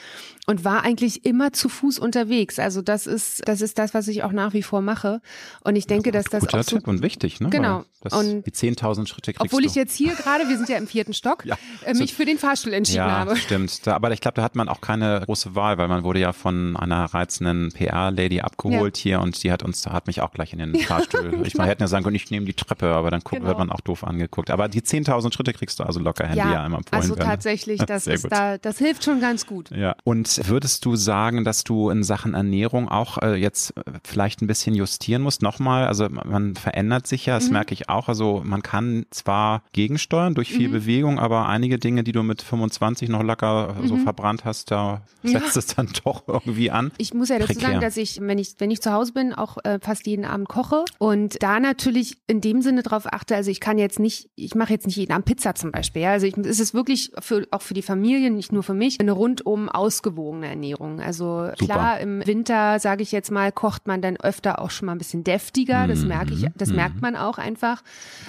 und war eigentlich immer zu Fuß unterwegs. Also das ist das ist das, was ich auch nach wie vor mache. Und ich denke, das dass das auch so und wichtig, ne? Genau. Das, und die 10.000 Schritte kriegst Obwohl du. ich jetzt hier gerade, wir sind ja im vierten Stock, ja. äh, mich für den Fahrstuhl entschieden ja, habe. Stimmt. Da, aber ich glaube, da hat man auch keine große Wahl, weil man wurde ja von einer reizenden PR-Lady abgeholt ja. hier und die hat uns, hat mich auch gleich in den Fahrstuhl. ich meine, hätten ja sagen können, ich nehme die Treppe, aber dann guck, genau. wird man auch doof angeguckt. Aber die 10.000 Schritte kriegst du also locker, Handy ja, einmal empfohlen Also werden. tatsächlich, das ist da, das hilft schon ganz gut. Ja. Und würdest du sagen, dass du in Sachen Ernährung auch äh, jetzt vielleicht ein bisschen justieren musst? Nochmal, also man verändert sich ja, das mhm. merke ich auch. Also man kann zwar gegensteuern durch viel mhm. Bewegung, aber einige Dinge, die du mit 25 noch locker mhm. so verbrannt hast, da setzt ja. es dann doch irgendwie an. Ich muss ja dazu Prekär. sagen, dass ich, wenn ich, wenn ich zu Hause bin, auch äh, fast jeden Abend koche und da natürlich in dem Sinne drauf achte, also ich kann jetzt nicht, ich mache jetzt nicht jeden Abend Pizza zum Beispiel. Ja? Also ich, es ist wirklich für, auch für die Familie, nicht nur für mich, eine rundum ausgewogene Ernährung. Also Super. klar, im Winter, sage ich jetzt mal, kocht man dann öfter auch schon mal ein bisschen deftiger. Das merke ich, das mhm. merkt man auch einfach.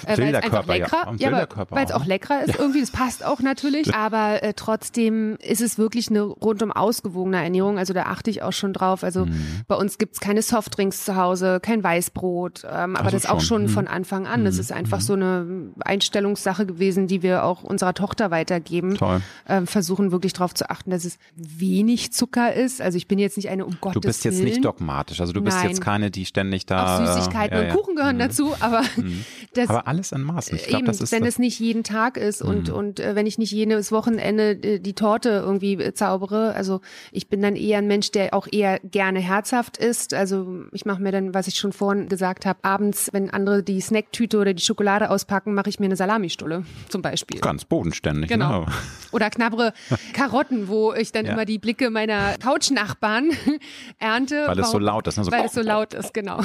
Äh, weil es einfach leckerer, ja, ja weil es auch leckerer ist ja. irgendwie, das passt auch natürlich. Aber äh, trotzdem ist es wirklich eine rundum ausgewogene Ernährung. Also da achte ich auch schon drauf. Also mhm. bei uns gibt's keine Softdrinks zu Hause, kein Weißbrot. Ähm, aber also das schon. auch schon mhm. von Anfang an. Das mhm. ist einfach mhm. so eine Einstellungssache gewesen, die wir auch unserer Tochter weitergeben. Toll. Ähm, versuchen wirklich darauf zu achten, dass es wenig Zucker ist. Also ich bin jetzt nicht eine um Gottes Du bist jetzt Willen. nicht dogmatisch. Also du bist Nein. jetzt keine, die ständig da. Auch Süßigkeiten ja, und Kuchen gehören mhm. dazu, aber das, aber alles in Maßen. Ich glaub, eben, das wenn es nicht jeden Tag ist und und äh, wenn ich nicht jedes Wochenende äh, die Torte irgendwie äh, zaubere. Also ich bin dann eher ein Mensch, der auch eher gerne herzhaft ist. Also ich mache mir dann, was ich schon vorhin gesagt habe, abends, wenn andere die Snacktüte oder die Schokolade auspacken, mache ich mir eine Salamistulle zum Beispiel. Ganz bodenständig. Genau. genau. Oder knabbere Karotten, wo ich dann ja. immer die Blicke meiner Couchnachbarn ernte. Weil es so laut ist. Ne? So weil es so laut ist, genau.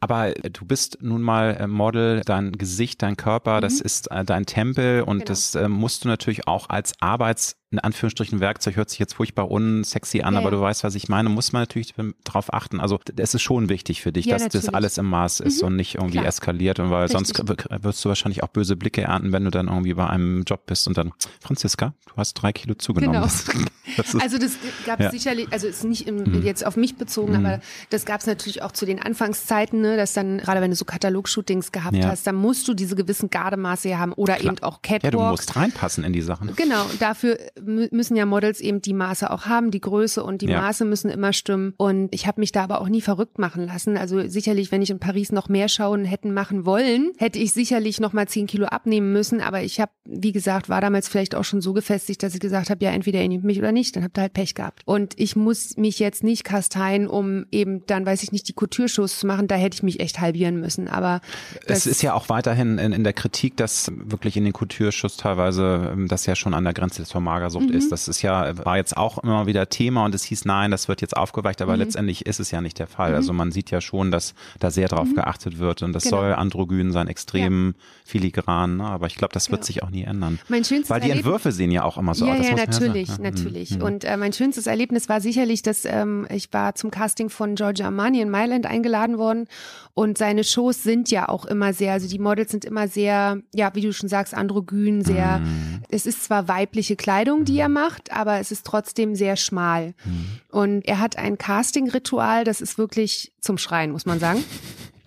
Aber du bist nun mal äh, Model, dein Gesicht, dein Körper, mhm. das ist äh, dein Tempel und genau. das äh, musst du natürlich auch als Arbeits in Anführungsstrichen Werkzeug hört sich jetzt furchtbar unsexy an, ja, aber ja. du weißt, was ich meine, muss man natürlich drauf achten. Also es ist schon wichtig für dich, ja, dass natürlich. das alles im Maß ist mhm. und nicht irgendwie Klar. eskaliert. Und weil Richtig. sonst wirst du wahrscheinlich auch böse Blicke ernten, wenn du dann irgendwie bei einem Job bist und dann, Franziska, du hast drei Kilo zugenommen. Genau. Das, das ist, also das gab es sicherlich, also ist nicht im, mhm. jetzt auf mich bezogen, mhm. aber das gab es natürlich auch zu den Anfangszeiten, ne, dass dann, gerade wenn du so Katalog-Shootings gehabt hast, dann musst du diese gewissen Gardemaße haben oder Klar. eben auch Catwalk. Ja, du musst reinpassen in die Sachen. Genau, dafür müssen ja Models eben die Maße auch haben, die Größe und die ja. Maße müssen immer stimmen. Und ich habe mich da aber auch nie verrückt machen lassen. Also sicherlich, wenn ich in Paris noch mehr Schauen hätten machen wollen, hätte ich sicherlich noch mal zehn Kilo abnehmen müssen. Aber ich habe, wie gesagt, war damals vielleicht auch schon so gefestigt, dass ich gesagt habe, ja, entweder ihr nehmt mich oder nicht. Dann habt ihr halt Pech gehabt. Und ich muss mich jetzt nicht kasteien, um eben dann, weiß ich nicht, die Couture-Shows zu machen. Da hätte ich mich echt halbieren müssen. Aber es ist ja auch weiterhin in, in der Kritik, dass wirklich in den Couture-Shows teilweise ähm, das ja schon an der Grenze zur Magersucht mhm. ist. Das ist ja, war jetzt auch immer wieder Thema und es hieß, nein, das wird jetzt aufgeweicht, aber mhm. letztendlich ist es ja nicht der Fall. Mhm. Also man sieht ja schon, dass da sehr drauf mhm. geachtet wird und das genau. soll androgyn sein, extrem ja. filigran, ne? aber ich glaube, das wird ja. sich auch nie ändern. Mein schönstes Weil die Entwürfe sehen ja auch immer so ja, aus. Ja, natürlich, ja natürlich. Mhm. Und äh, mein schönstes Erlebnis war sicherlich, dass ähm, ich war zum Casting von Giorgio Armani in Mailand eingeladen worden und seine Shows sind ja auch immer sehr, also die Models sind immer sehr, ja, wie du schon sagst, androgyn, sehr, mhm. es ist zwar weibliche Kleidung, die er macht, aber es ist trotzdem sehr schmal. Mhm. Und er hat ein Casting-Ritual, das ist wirklich zum Schreien, muss man sagen.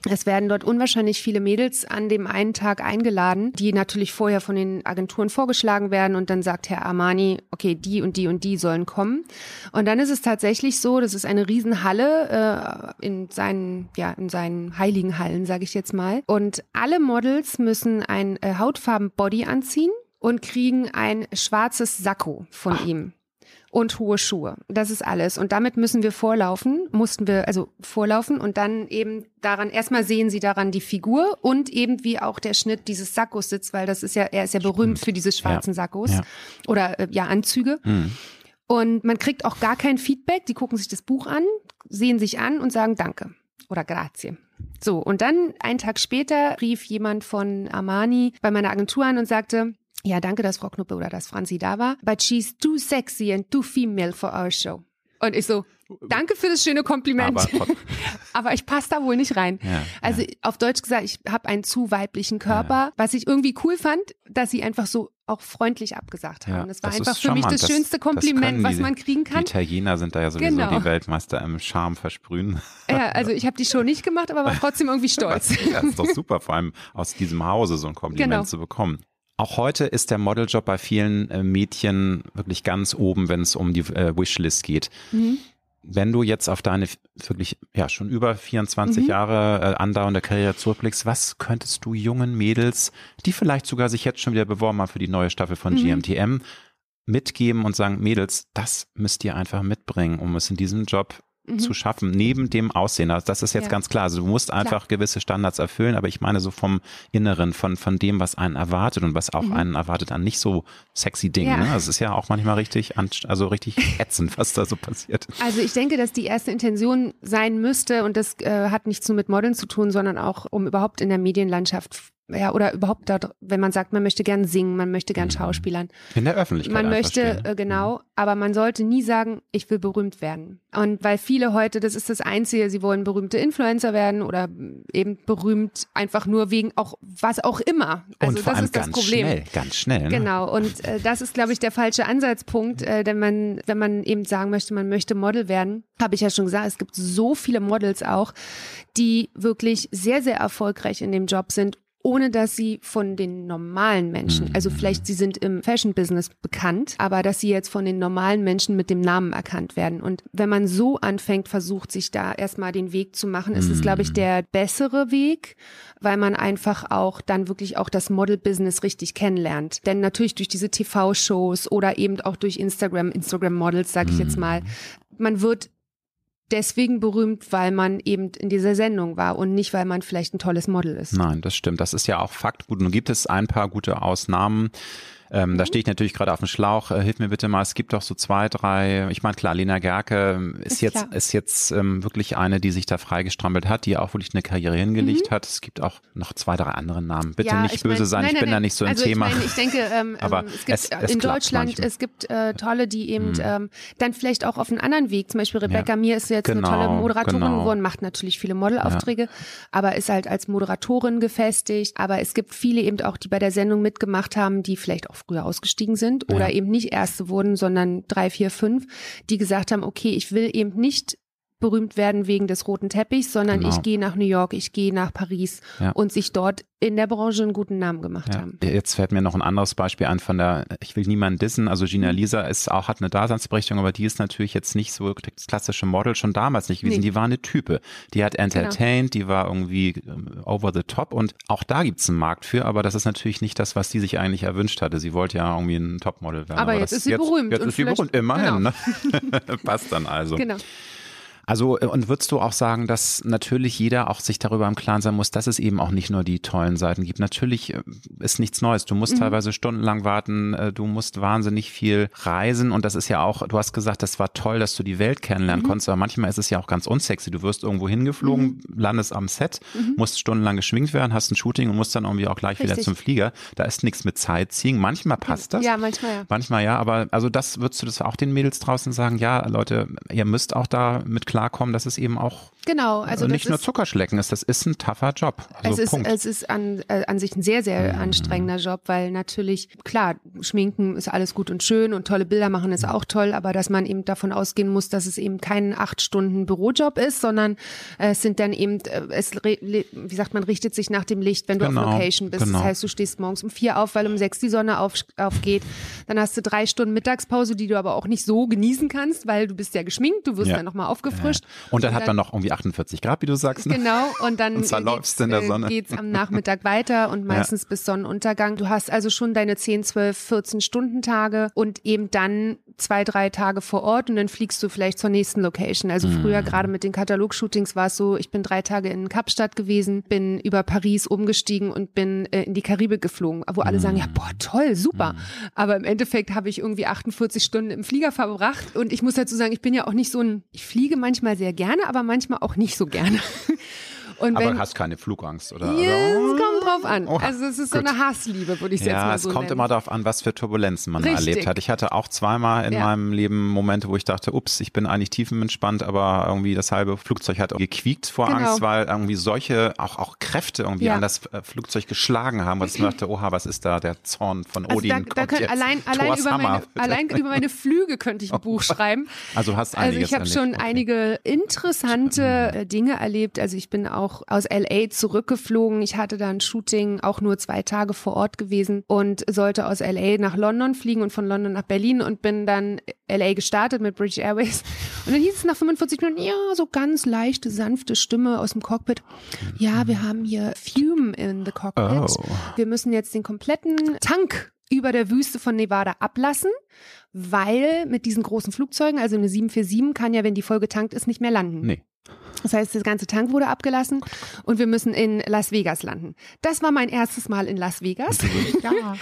Es werden dort unwahrscheinlich viele Mädels an dem einen Tag eingeladen, die natürlich vorher von den Agenturen vorgeschlagen werden und dann sagt Herr Armani, okay, die und die und die sollen kommen. Und dann ist es tatsächlich so, das ist eine Riesenhalle äh, in seinen, ja, in seinen heiligen Hallen, sage ich jetzt mal. Und alle Models müssen ein äh, Hautfarben Body anziehen und kriegen ein schwarzes Sakko von Ach. ihm und hohe Schuhe. Das ist alles. Und damit müssen wir vorlaufen, mussten wir also vorlaufen und dann eben daran, erstmal sehen sie daran die Figur und eben wie auch der Schnitt dieses Sakkos sitzt, weil das ist ja, er ist ja berühmt für diese schwarzen ja. Sakkos ja. oder äh, ja, Anzüge. Mhm. Und man kriegt auch gar kein Feedback. Die gucken sich das Buch an, sehen sich an und sagen Danke oder Grazie. So, und dann einen Tag später rief jemand von Armani bei meiner Agentur an und sagte, ja, danke, dass Frau Knuppe oder dass Franzi da war, but she's too sexy and too female for our show. Und ich so, danke für das schöne Kompliment. Aber, aber ich passe da wohl nicht rein. Ja, also ja. auf Deutsch gesagt, ich habe einen zu weiblichen Körper, ja. was ich irgendwie cool fand, dass sie einfach so auch freundlich abgesagt haben. das war das einfach für mich das, das schönste Kompliment, was man kriegen kann. Die Italiener sind da ja sowieso genau. die Weltmeister im Charme versprühen. Ja, also ich habe die Show nicht gemacht, aber war trotzdem irgendwie stolz. das ist doch super, vor allem aus diesem Hause so ein Kompliment genau. zu bekommen. Auch heute ist der Modeljob bei vielen äh, Mädchen wirklich ganz oben, wenn es um die äh, Wishlist geht. Mhm. Wenn du jetzt auf deine wirklich ja schon über 24 mhm. Jahre äh, andauernde Karriere zurückblickst, was könntest du jungen Mädels, die vielleicht sogar sich jetzt schon wieder beworben haben für die neue Staffel von mhm. GMTM, mitgeben und sagen, Mädels, das müsst ihr einfach mitbringen, um es in diesem Job mhm. zu schaffen, neben dem Aussehen. Also das ist jetzt ja. ganz klar. Also du musst einfach klar. gewisse Standards erfüllen, aber ich meine so vom Inneren, von, von dem, was einen erwartet und was auch mhm. einen erwartet an nicht so sexy Dingen. Ja. Ne? Das ist ja auch manchmal richtig, also richtig ätzend, was da so passiert. Also ich denke, dass die erste Intention sein müsste und das äh, hat nichts nur mit Modeln zu tun, sondern auch um überhaupt in der Medienlandschaft ja, oder überhaupt da, wenn man sagt, man möchte gern singen, man möchte gern mhm. Schauspielern. In der Öffentlichkeit. Man möchte, äh, genau, mhm. aber man sollte nie sagen, ich will berühmt werden. Und weil viele heute, das ist das Einzige, sie wollen berühmte Influencer werden oder eben berühmt einfach nur wegen auch, was auch immer. Also und vor das allem ist das ganz Problem. Schnell, ganz schnell. Ne? Genau. Und äh, das ist, glaube ich, der falsche Ansatzpunkt, äh, denn man, wenn man eben sagen möchte, man möchte Model werden, habe ich ja schon gesagt, es gibt so viele Models auch, die wirklich sehr, sehr erfolgreich in dem Job sind ohne dass sie von den normalen Menschen, also mhm. vielleicht sie sind im Fashion-Business bekannt, aber dass sie jetzt von den normalen Menschen mit dem Namen erkannt werden. Und wenn man so anfängt, versucht, sich da erstmal den Weg zu machen, ist es, glaube ich, mhm. der bessere Weg, weil man einfach auch dann wirklich auch das Model-Business richtig kennenlernt. Denn natürlich durch diese TV-Shows oder eben auch durch Instagram, Instagram-Models, sage ich jetzt mhm. mal, man wird deswegen berühmt, weil man eben in dieser Sendung war und nicht, weil man vielleicht ein tolles Model ist. Nein, das stimmt. Das ist ja auch Fakt. Gut, nun gibt es ein paar gute Ausnahmen. Ähm, mhm. Da stehe ich natürlich gerade auf dem Schlauch. Äh, hilf mir bitte mal. Es gibt doch so zwei, drei. Ich meine, klar, Lena Gerke ähm, ist, ist jetzt klar. ist jetzt ähm, wirklich eine, die sich da freigestrampelt hat, die auch wirklich eine Karriere hingelegt mhm. hat. Es gibt auch noch zwei, drei andere Namen. Bitte ja, nicht böse mein, sein. Nein, ich bin nein, da nicht so also im Thema. Ich, meine, ich denke, ähm, aber es gibt es, es in Deutschland, manchmal. es gibt äh, tolle, die eben mhm. ähm, dann vielleicht auch auf einen anderen Weg. Zum Beispiel Rebecca ja. Mir ist jetzt genau, eine tolle genau, Moderatorin genau. geworden, macht natürlich viele Modelaufträge, ja. aber ist halt als Moderatorin gefestigt. Aber es gibt viele eben auch, die bei der Sendung mitgemacht haben, die vielleicht auch früher ausgestiegen sind oder ja. eben nicht Erste wurden, sondern drei, vier, fünf, die gesagt haben, okay, ich will eben nicht berühmt werden wegen des roten Teppichs, sondern genau. ich gehe nach New York, ich gehe nach Paris ja. und sich dort in der Branche einen guten Namen gemacht ja. haben. Jetzt fällt mir noch ein anderes Beispiel an von der, ich will niemanden dissen, also Gina mhm. Lisa ist auch, hat eine Daseinsberechtigung, aber die ist natürlich jetzt nicht so das klassische Model, schon damals nicht gewesen. Nee. Die war eine Type. Die hat entertained, genau. die war irgendwie ähm, over the top und auch da gibt's einen Markt für, aber das ist natürlich nicht das, was die sich eigentlich erwünscht hatte. Sie wollte ja irgendwie ein Topmodel werden. Aber, aber jetzt ist sie jetzt, berühmt. Jetzt ist sie berühmt, immerhin. Genau. Ne? Passt dann also. Genau. Also, äh, und würdest du auch sagen, dass natürlich jeder auch sich darüber im Klaren sein muss, dass es eben auch nicht nur die tollen Seiten gibt. Natürlich äh, ist nichts Neues. Du musst mhm. teilweise stundenlang warten, äh, du musst wahnsinnig viel reisen und das ist ja auch, du hast gesagt, das war toll, dass du die Welt kennenlernen mhm. konntest, aber manchmal ist es ja auch ganz unsexy. Du wirst irgendwo hingeflogen, mhm. landest am Set, mhm. musst stundenlang geschminkt werden, hast ein Shooting und musst dann irgendwie auch gleich Richtig. wieder zum Flieger. Da ist nichts mit Sightseeing. Manchmal passt das. Ja, manchmal ja. Manchmal ja, aber also das würdest du das auch den Mädels draußen sagen, ja, Leute, ihr müsst auch da mit klar klarkommen, dass es eben auch genau, also nicht nur Zuckerschlecken ist. Das ist ein tougher Job. Also es, ist, es ist an, äh, an sich ein sehr, sehr mhm. anstrengender Job, weil natürlich, klar, Schminken ist alles gut und schön und tolle Bilder machen ist auch toll, aber dass man eben davon ausgehen muss, dass es eben kein acht Stunden Bürojob ist, sondern äh, es sind dann eben, äh, es, wie sagt man, richtet sich nach dem Licht, wenn du genau, auf Location bist. Genau. Das heißt, du stehst morgens um vier auf, weil um sechs die Sonne auf, aufgeht. Dann hast du drei Stunden Mittagspause, die du aber auch nicht so genießen kannst, weil du bist ja geschminkt, du wirst ja. dann nochmal aufgefrischt. Ja. Und dann, und dann hat man noch irgendwie 48 Grad, wie du sagst. Ne? Genau, und dann geht's, in der Sonne. Äh, geht's am Nachmittag weiter und meistens ja. bis Sonnenuntergang. Du hast also schon deine 10, 12, 14 Stunden Tage und eben dann zwei, drei Tage vor Ort und dann fliegst du vielleicht zur nächsten Location. Also früher gerade mit den Katalog-Shootings war es so, ich bin drei Tage in Kapstadt gewesen, bin über Paris umgestiegen und bin äh, in die Karibik geflogen, wo alle sagen, ja, boah, toll, super. Aber im Endeffekt habe ich irgendwie 48 Stunden im Flieger verbracht und ich muss dazu sagen, ich bin ja auch nicht so ein, ich fliege manchmal sehr gerne, aber manchmal auch nicht so gerne. Und Aber wenn, hast keine Flugangst, oder? ja, Also- es kommt drauf an. Oh, Also es ist so gut. eine Hassliebe, würde ich es jetzt Ja, mal es so kommt nennen. immer darauf an, was für Turbulenzen man Richtig. erlebt hat. Ich hatte auch zweimal in Ja. meinem Leben Momente, wo ich dachte, ups, ich bin eigentlich tiefenentspannt, aber irgendwie das halbe Flugzeug hat gequiekt vor Genau. Angst, weil irgendwie solche auch, auch Kräfte irgendwie Ja. an das äh, Flugzeug geschlagen haben. Und ich dachte, oha, was ist da der Zorn von Also Odin? da, da könnt, jetzt. allein, allein, über meine, allein über meine Flüge könnte ich ein Buch schreiben. Also hast Also einiges ich habe schon Okay. einige interessante Dinge erlebt. Also ich bin auch aus LA zurückgeflogen. Ich hatte da ein Shooting, auch nur zwei Tage vor Ort gewesen und sollte aus LA nach London fliegen und von London nach Berlin und bin dann LA gestartet mit British Airways. Und dann hieß es nach 45 Minuten, ja, so ganz leichte, sanfte Stimme aus dem Cockpit. Ja, wir haben hier Fume in the Cockpit. Oh. Wir müssen jetzt den kompletten Tank über der Wüste von Nevada ablassen, weil mit diesen großen Flugzeugen, also eine 747 kann ja, wenn die voll getankt ist, nicht mehr landen. Nee. Das heißt, das ganze Tank wurde abgelassen und wir müssen in Las Vegas landen. Das war mein erstes Mal in Las Vegas. Ja.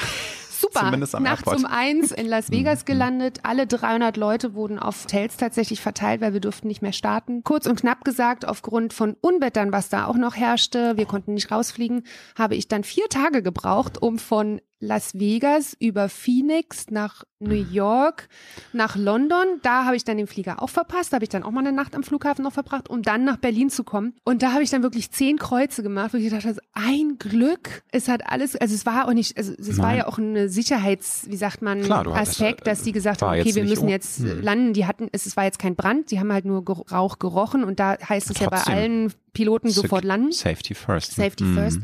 Super. Zumindest am Nachts Airport. Mhm. um eins in Las Vegas gelandet. Alle 300 Leute wurden auf Hotels tatsächlich verteilt, weil wir durften nicht mehr starten. Kurz und knapp gesagt, aufgrund von Unwettern, was da auch noch herrschte, wir konnten nicht rausfliegen, habe ich dann vier Tage gebraucht, um von Las Vegas über Phoenix nach New York, nach London. Da habe ich dann den Flieger auch verpasst. Da habe ich dann auch mal eine Nacht am Flughafen noch verbracht, um dann nach Berlin zu kommen. Und da habe ich dann wirklich zehn Kreuze gemacht, wo ich gedacht habe, ein Glück. Es hat alles, also es war auch nicht, also es war ja auch eine Sicherheits, wie sagt man, Klar, Aspekt, dass die gesagt haben, okay, wir müssen jetzt hm. landen. Die hatten, es, es war jetzt kein Brand, die haben halt nur Rauch gerochen und da heißt es ja bei Trotzdem. allen Piloten sofort landen. Safety first. Safety Mhm. first.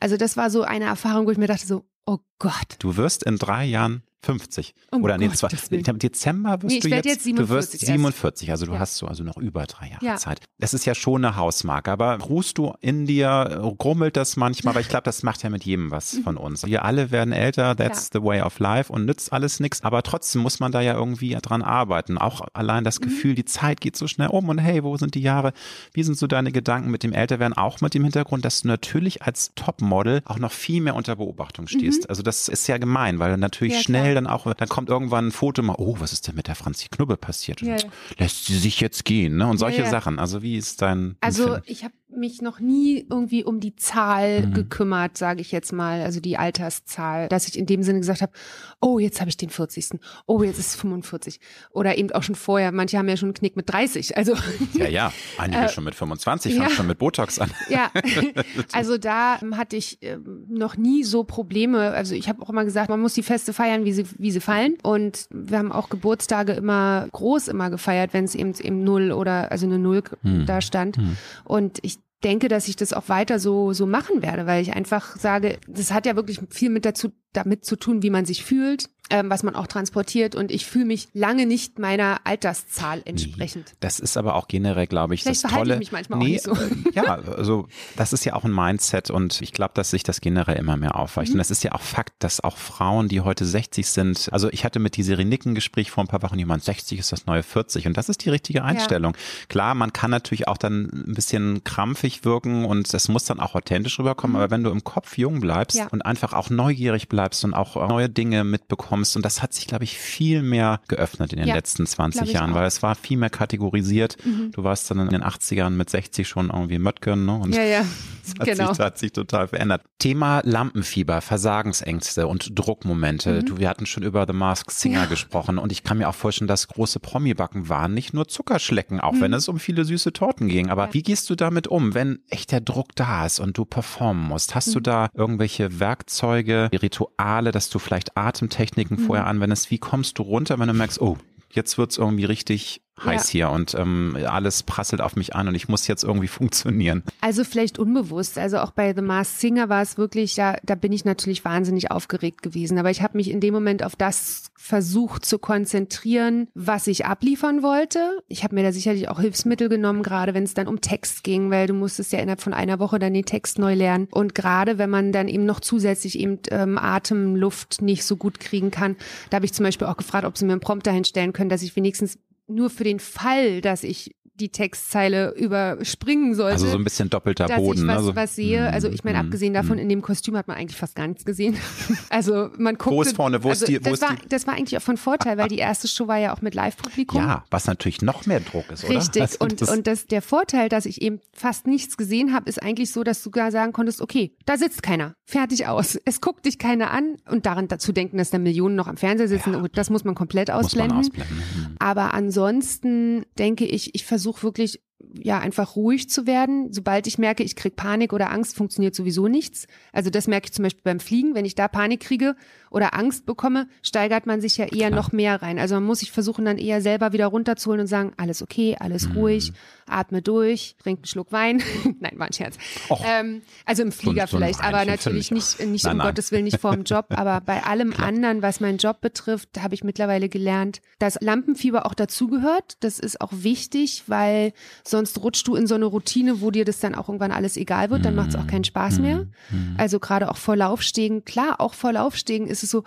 Also das war so eine Erfahrung, wo ich mir dachte so, oh Gott. Du wirst in drei Jahren 50. Um Oder nee, Willen. im Dezember wirst Nee, du jetzt, jetzt du wirst 47 erst. 47, also du Ja. hast so also noch über drei Jahre Ja. Zeit. Das ist ja schon eine Hausmarke, aber ruhst du in dir, grummelt das manchmal, weil ich glaube, das macht ja mit jedem was Mhm. von uns. Wir alle werden älter, that's the way of life und nützt alles nichts, aber trotzdem muss man da ja irgendwie dran arbeiten. Auch allein Mhm. das Gefühl, die Zeit geht so schnell um und hey, wo sind die Jahre? Wie sind so deine Gedanken mit dem Älterwerden? Auch mit dem Hintergrund, dass du natürlich als Topmodel auch noch viel mehr unter Beobachtung stehst. Also das ist ja gemein, weil natürlich Mhm. Schnell dann auch, dann kommt irgendwann ein Foto mal, oh, was ist denn mit der Franzi Knubbe passiert? Und Ja, ja. Lässt sie sich jetzt gehen, ne? Und solche. Sachen. Also wie ist dein Also Empfinden? ich habe mich noch nie irgendwie um die Zahl Mhm. gekümmert, sage ich jetzt mal, also die Alterszahl, dass ich in dem Sinne gesagt habe, oh, jetzt habe ich den 40. Oh, jetzt ist es 45. Oder eben auch schon vorher, manche haben ja schon einen Knick mit 30. Also Ja, ja, einige schon mit 25, fangen Äh, ja. schon mit Botox an. Ja, also da hatte ich ähm, noch nie so Probleme. Also ich habe auch immer gesagt, man muss die Feste feiern, wie sie, wie sie fallen. Und wir haben auch Geburtstage immer groß immer gefeiert, wenn es eben eben null oder also eine Null Hm. da stand. Und ich denke, dass ich das auch weiter so so machen werde, weil ich einfach sage, das hat ja wirklich viel mit dazu damit zu tun, wie man sich fühlt, ähm, was man auch transportiert. Und ich fühle mich lange nicht meiner Alterszahl entsprechend. Das ist aber auch generell, glaube ich, Vielleicht das verhalte ich Tolle. mich manchmal auch nicht so. äh, Ja, also das ist ja auch ein Mindset und ich glaube, dass sich das generell immer mehr aufweicht. Mhm. Und es ist ja auch Fakt, dass auch Frauen, die heute 60 sind, also ich hatte mit dieser Renick ein Gespräch vor ein paar Wochen, jemand 60 ist das neue 40 und das ist die richtige Einstellung. Klar, man kann natürlich auch dann ein bisschen krampfig wirken und es muss dann auch authentisch rüberkommen, aber wenn du im Kopf jung bleibst Mhm. Ja. und einfach auch neugierig bleibst und auch neue Dinge mitbekommst und das hat sich, glaube ich, viel mehr geöffnet in den Ja, letzten 20 glaub ich Jahren, auch. Mhm. weil es war viel mehr kategorisiert. Du warst dann in den 80ern mit 60 schon irgendwie Möttgen, ne? Und Ja, ja, das hat, genau. sich, das hat sich total verändert. Thema Lampenfieber, Versagensängste und Druckmomente. Du, wir hatten schon über The Masked Singer Mhm. Ja. gesprochen und ich kann mir auch vorstellen, dass große Promi-Backen waren nicht nur Zuckerschlecken, auch Mhm. wenn es um viele süße Torten ging. Aber wie gehst du damit um, wenn echt der Druck da ist und du performen musst? Hast Mhm. du da irgendwelche Werkzeuge, Rituale, dass du vielleicht Atemtechniken Mhm. vorher anwendest? Wie kommst du runter, wenn du merkst, oh, jetzt wird's irgendwie richtig heiß ja. hier und ähm, alles prasselt auf mich an und ich muss jetzt irgendwie funktionieren. Also vielleicht unbewusst. Also auch bei The Masked Singer war es wirklich, ja, da bin ich natürlich wahnsinnig aufgeregt gewesen. Aber ich habe mich in dem Moment auf das versucht zu konzentrieren, was ich abliefern wollte. Ich habe mir da sicherlich auch Hilfsmittel genommen, gerade wenn es dann um Text ging, weil du musstest ja innerhalb von einer Woche dann den Text neu lernen. Und gerade wenn man dann eben noch zusätzlich eben ähm, Atem, Luft nicht so gut kriegen kann, da habe ich zum Beispiel auch gefragt, ob sie mir einen Prompter hinstellen können, dass ich wenigstens nur für den Fall, dass ich die Textzeile überspringen sollte. Also so ein bisschen doppelter dass Boden. Ich was, also, was sehe. Also ich meine, mm, abgesehen davon, mm. in dem Kostüm hat man eigentlich fast gar nichts gesehen. also man guckt. Wo ist vorne? Wo also ist die? Wo das, ist war, die? das war eigentlich auch von Vorteil, weil die erste Show war ja auch mit Live-Publikum. Ja, was natürlich noch mehr Druck ist, oder? Richtig. Also und, das, und das, der Vorteil, dass ich eben fast nichts gesehen habe, ist eigentlich so, dass du gar sagen konntest, okay, da sitzt keiner. Fertig aus. Es guckt dich keiner an und daran dazu denken, dass da Millionen noch am Fernseher sitzen, ja, das muss man komplett ausblenden. Muss man ausblenden. Mhm. Aber ansonsten denke ich, ich versuche wirklich ja einfach ruhig zu werden. Sobald ich merke, ich krieg Panik oder Angst, funktioniert sowieso nichts. Also das merke ich zum Beispiel beim Fliegen. Wenn ich da Panik kriege oder Angst bekomme, steigert man sich ja eher Klar. noch mehr rein. Also man muss sich versuchen, dann eher selber wieder runterzuholen und sagen, alles okay, alles mhm. ruhig, atme durch, trink einen Schluck Wein. nein, war ein Scherz. Ähm, also im Flieger so, so vielleicht, aber natürlich nicht, nicht nein, um nein. Gottes Willen, nicht vorm Job. Aber bei allem Klar. anderen, was meinen Job betrifft, habe ich mittlerweile gelernt, dass Lampenfieber auch dazugehört. Das ist auch wichtig, weil sonst rutscht du in so eine Routine, wo dir das dann auch irgendwann alles egal wird, dann macht es auch keinen Spaß mehr. Mhm. Also gerade auch vor Laufstegen, klar, auch vor Laufstegen ist es so,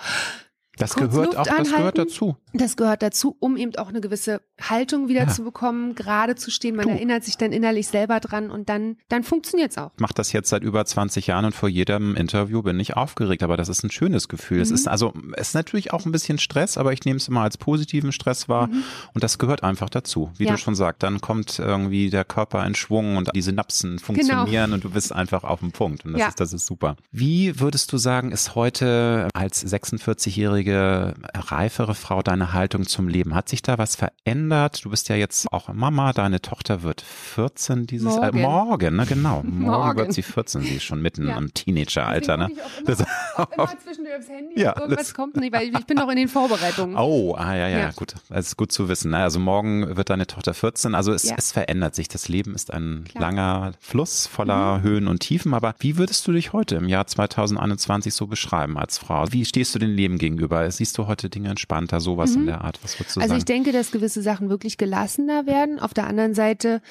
das gehört auch, das gehört dazu. Das gehört dazu, um eben auch eine gewisse Haltung wieder ja. zu bekommen, gerade zu stehen. Man du. erinnert sich dann innerlich selber dran und dann, dann funktioniert's auch. Ich mache das jetzt seit über 20 Jahren und vor jedem Interview bin ich aufgeregt, aber das ist ein schönes Gefühl. Mhm. Es ist also, es ist natürlich auch ein bisschen Stress, aber ich nehme es immer als positiven Stress wahr mhm. und das gehört einfach dazu. Wie ja. du schon sagst, dann kommt irgendwie der Körper in Schwung und die Synapsen funktionieren genau. und du bist einfach auf dem Punkt und das ja. ist, das ist super. Wie würdest du sagen, ist heute als 46-jährige jetzige reifere Frau deine Haltung zum Leben? Hat sich da was verändert? Du bist ja jetzt auch Mama, deine Tochter wird 14 dieses morgen, äh, morgen ne genau. Morgen, morgen, wird sie 14, sie ist schon mitten ja. im Teenageralter, ne? Ich auch immer, auch immer zwischendurch aufs Handy, ja, irgendwas kommt nicht, weil ich bin noch in den Vorbereitungen. Oh, ah ja, ja, ja. gut. Das ist gut zu wissen. Ne? Also morgen wird deine Tochter 14, also es, ja. es verändert sich. Das Leben ist ein Klar. langer Fluss voller mhm. Höhen und Tiefen, aber wie würdest du dich heute im Jahr 2021 so beschreiben als Frau? Wie stehst du dem Leben gegenüber? Gegenüber? Siehst du heute Dinge entspannter, sowas mhm. in der Art? Was würdest du also sagen? ich denke, dass gewisse Sachen wirklich gelassener werden. Auf der anderen Seite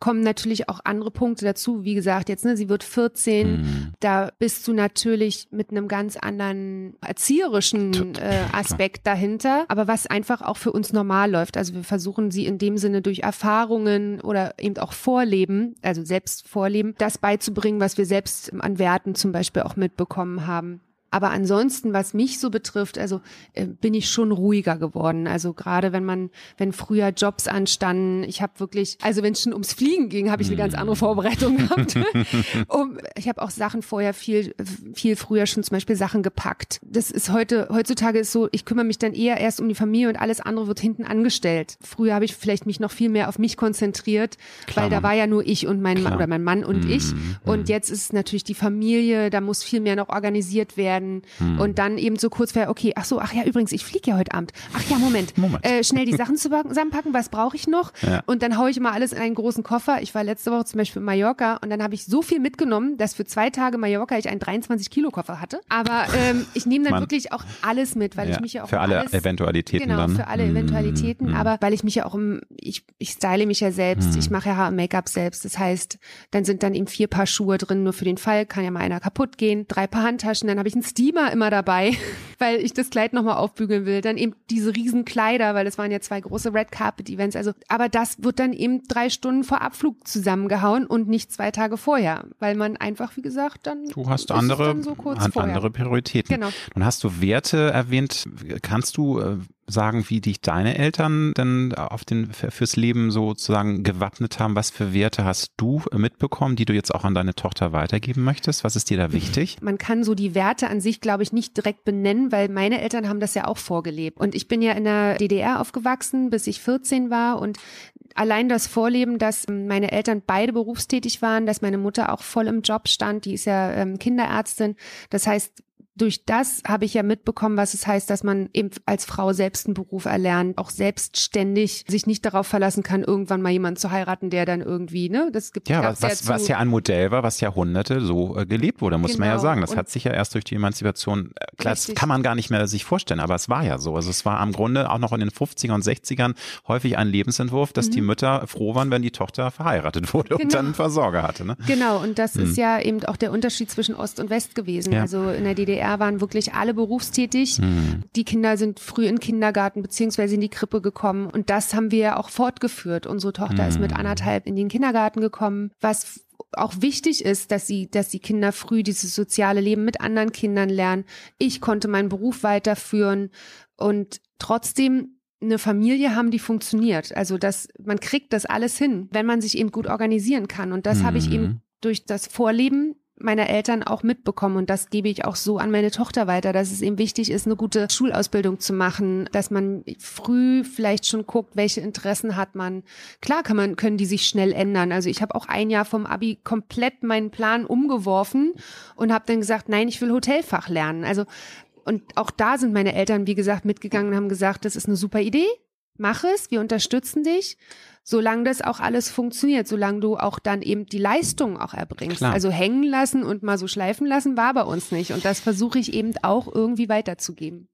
kommen natürlich auch andere Punkte dazu. Wie gesagt, jetzt, ne, sie wird 14, mhm. da bist du natürlich mit einem ganz anderen erzieherischen äh, Aspekt dahinter, aber was einfach auch für uns normal läuft. Also wir versuchen sie in dem Sinne durch Erfahrungen oder eben auch Vorleben, also selbst Vorleben, das beizubringen, was wir selbst an Werten zum Beispiel auch mitbekommen haben. Aber ansonsten, was mich so betrifft, also äh, bin ich schon ruhiger geworden. Also gerade wenn man, wenn früher Jobs anstanden, ich habe wirklich, also wenn es schon ums Fliegen ging, habe ich eine ganz andere mhm. Vorbereitung gehabt. um, ich habe auch Sachen vorher viel, viel früher schon zum Beispiel Sachen gepackt. Das ist heute, heutzutage ist so, ich kümmere mich dann eher erst um die Familie und alles andere wird hinten angestellt. Früher habe ich vielleicht mich noch viel mehr auf mich konzentriert, Klar, weil da war ja nur ich und mein Mann oder mein Mann und mm, ich. Und mm. jetzt ist natürlich die Familie, da muss viel mehr noch organisiert werden werden hm. und dann eben so kurz vorher, okay, ach so, ach ja, übrigens, ich fliege ja heute Abend. Ach ja, Moment. Moment. Äh, schnell die Sachen zusammenpacken, was brauche ich noch? Ja. Und dann haue ich immer alles in einen großen Koffer. Ich war letzte Woche zum Beispiel in Mallorca und dann habe ich so viel mitgenommen, dass für zwei Tage Mallorca ich einen 23 Kilo Koffer hatte. Aber ähm, ich nehme dann Mann. wirklich auch alles mit, weil ja, ich mich ja auch für alle alles, Eventualitäten genau, dann. für alle hm, Eventualitäten, mm, aber weil ich mich ja auch im, ich, ich style mich ja selbst, mm. ich mache ja Haar und Make-up selbst. Das heißt, dann sind dann eben vier Paar Schuhe drin, nur für den Fall, kann ja mal einer kaputt gehen, drei Paar Handtaschen, dann habe ich einen Steamer immer dabei weil ich das Kleid nochmal aufbügeln will. Dann eben diese riesen Kleider, weil das waren ja zwei große Red Carpet Events. Also, aber das wird dann eben drei Stunden vor Abflug zusammengehauen und nicht zwei Tage vorher, weil man einfach, wie gesagt, dann du hast andere, so andere Prioritäten. Genau. Nun hast du Werte erwähnt. Kannst du äh, sagen, wie dich deine Eltern denn auf den, fürs Leben sozusagen gewappnet haben? Was für Werte hast du mitbekommen, die du jetzt auch an deine Tochter weitergeben möchtest? Was ist dir da wichtig? Man kann so die Werte an sich, glaube ich, nicht direkt benennen, weil meine Eltern haben das ja auch vorgelebt. Und ich bin ja in der DDR aufgewachsen, bis ich 14 war und allein das Vorleben, dass meine Eltern beide berufstätig waren, dass meine Mutter auch voll im Job stand, die ist ja ähm, Kinderärztin. Das heißt, durch das habe ich ja mitbekommen, was es heißt, dass man eben als Frau selbst einen Beruf erlernt, auch selbstständig sich nicht darauf verlassen kann, irgendwann mal jemanden zu heiraten, der dann irgendwie, ne, das gibt ja, was, was, was ja ein Modell war, was Jahrhunderte so äh, gelebt wurde, muss genau. man ja genau. sagen. Das Und hat sich ja erst durch die Emanzipation, äh, klar, das kann man gar nicht mehr sich vorstellen, aber es war ja so. Also es war am Grunde auch noch in den 50er und 60ern häufig ein Lebensentwurf, dass mhm. die Mütter froh waren, wenn die Tochter verheiratet wurde genau. und dann einen Versorger hatte. Ne? Genau, und das mhm. ist ja eben auch der Unterschied zwischen Ost und West gewesen. Ja. Also in der DDR waren wirklich alle berufstätig. Mhm. Die Kinder sind früh in den Kindergarten beziehungsweise in die Krippe gekommen und das haben wir auch fortgeführt. Unsere Tochter mhm. ist mit mhm. anderthalb in den Kindergarten gekommen, was auch wichtig ist, dass sie, dass die Kinder früh dieses soziale Leben mit anderen Kindern lernen. Ich konnte meinen Beruf weiterführen und trotzdem eine Familie haben, die funktioniert. Also das, man kriegt das alles hin, wenn man sich eben gut organisieren kann. Und das mhm. habe ich eben mhm. durch das Vorleben meiner Eltern auch mitbekommen und das gebe ich auch so an meine Tochter weiter, dass es eben wichtig ist, eine gute Schulausbildung zu machen, dass man früh vielleicht schon guckt, welche Interessen hat man. Klar kann man, können die sich schnell ändern. Also ich habe auch ein Jahr vom Abi komplett meinen Plan umgeworfen und habe dann gesagt, nein, ich will Hotelfach lernen. Also und auch da sind meine Eltern, wie gesagt, mitgegangen und haben gesagt, das ist eine super Idee, mach es, wir unterstützen dich, solange das auch alles funktioniert, solange du auch dann eben die Leistung auch erbringst. Klar. Also hängen lassen und mal so schleifen lassen war bei uns nicht. Und das versuche ich eben auch irgendwie weiterzugeben.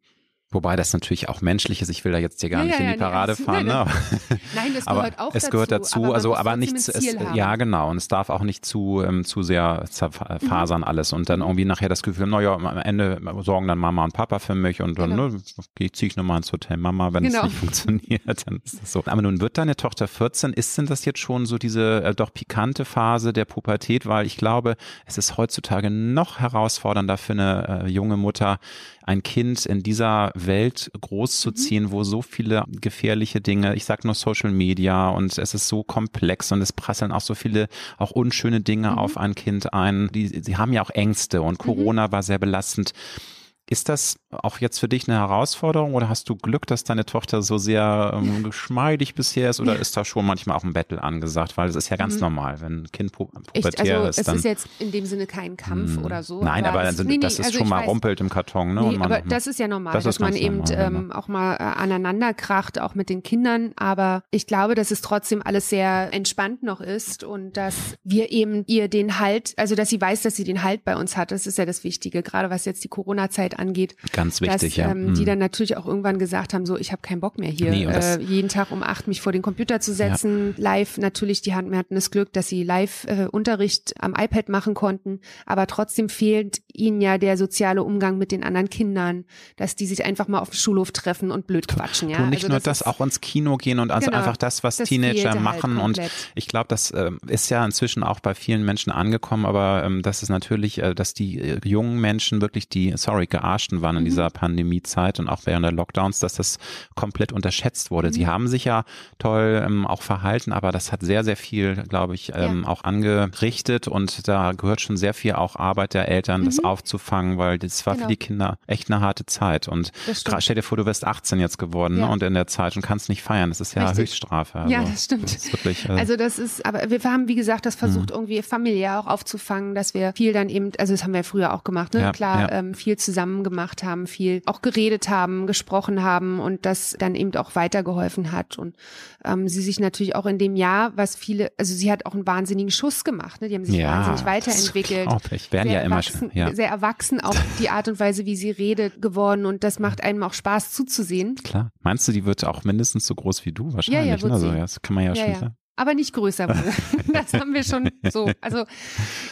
Wobei das natürlich auch menschlich ist. Ich will da jetzt hier gar ja, nicht ja, in die Parade nee, fahren. Nein, ne? nein, das gehört auch es dazu. Es gehört dazu, aber also aber nichts. Es, ja, genau. Und es darf auch nicht zu ähm, zu sehr zerfasern mhm. alles und dann irgendwie nachher das Gefühl, naja, am Ende sorgen dann Mama und Papa für mich und dann genau. ne, ziehe ich nochmal ins Hotel Mama, wenn genau. es nicht funktioniert, dann ist das so. Aber nun wird deine Tochter 14. Ist denn das jetzt schon so diese äh, doch pikante Phase der Pubertät? Weil ich glaube, es ist heutzutage noch herausfordernder für eine äh, junge Mutter, ein Kind in dieser Welt großzuziehen, mhm. wo so viele gefährliche Dinge, ich sag nur Social Media und es ist so komplex und es prasseln auch so viele auch unschöne Dinge mhm. auf ein Kind ein. Die, sie haben ja auch Ängste und mhm. Corona mhm. war sehr belastend. Ist das auch jetzt für dich eine Herausforderung oder hast du Glück, dass deine Tochter so sehr ähm, geschmeidig bisher ist oder ist da schon manchmal auch ein Battle angesagt? Weil es ist ja ganz mhm. normal, wenn ein Kind pu pubertär also ist. Es ist jetzt in dem Sinne kein Kampf mh. oder so. Nein, aber, aber das, nee, das ist also schon mal weiß, rumpelt im Karton. Ne? Nee, man, aber das ist ja normal, das dass man eben normal, ähm, auch mal äh, aneinander kracht, auch mit den Kindern. Aber ich glaube, dass es trotzdem alles sehr entspannt noch ist und dass wir eben ihr den Halt, also dass sie weiß, dass sie den Halt bei uns hat. Das ist ja das Wichtige, gerade was jetzt die Corona-Zeit angeht. Ganz wichtig, dass, ja. Ähm, die mhm. dann natürlich auch irgendwann gesagt haben, so ich habe keinen Bock mehr hier, nee, äh, jeden Tag um acht mich vor den Computer zu setzen, ja. live natürlich, die hatten, wir hatten das Glück, dass sie live äh, Unterricht am iPad machen konnten, aber trotzdem fehlt ihnen ja der soziale Umgang mit den anderen Kindern, dass die sich einfach mal auf dem Schulhof treffen und blöd quatschen. Ja? Und nicht also nur das, das auch ins Kino gehen und also genau, einfach das, was das Teenager halt machen. Halt und ich glaube, das äh, ist ja inzwischen auch bei vielen Menschen angekommen, aber ähm, das ist natürlich, äh, dass die äh, jungen Menschen wirklich die, sorry, gearschten waren in mhm. Dieser Pandemiezeit und auch während der Lockdowns, dass das komplett unterschätzt wurde. Mhm. Sie haben sich ja toll ähm, auch verhalten, aber das hat sehr, sehr viel, glaube ich, ähm, ja. auch angerichtet und da gehört schon sehr viel auch Arbeit der Eltern, mhm. das aufzufangen, weil das war genau. für die Kinder echt eine harte Zeit. Und stell dir vor, du wirst 18 jetzt geworden ja. ne, und in der Zeit und kannst nicht feiern. Das ist ja Richtig. Höchststrafe. Also, ja, das stimmt. Das wirklich, äh, also das ist, aber wir haben, wie gesagt, das versucht mhm. irgendwie familiär auch aufzufangen, dass wir viel dann eben, also das haben wir früher auch gemacht, ne? Ja, Klar. Ähm, viel zusammen gemacht haben, viel auch geredet haben, gesprochen haben und das dann eben auch weitergeholfen hat. Und ähm, sie sich natürlich auch in dem Jahr, was viele, also sie hat auch einen wahnsinnigen Schuss gemacht, ne? Die haben sich ja, wahnsinnig weiterentwickelt. Das werden ja immer erwachsen, ja. sehr erwachsen auch die Art und Weise, wie sie redet, geworden und das macht einem auch Spaß zuzusehen. Klar. Meinst du, die wird auch mindestens so groß wie du wahrscheinlich? Ja, ja, ne? so, ja, das kann man ja, ja schon sagen aber nicht größer wurde. Das haben wir schon so. Also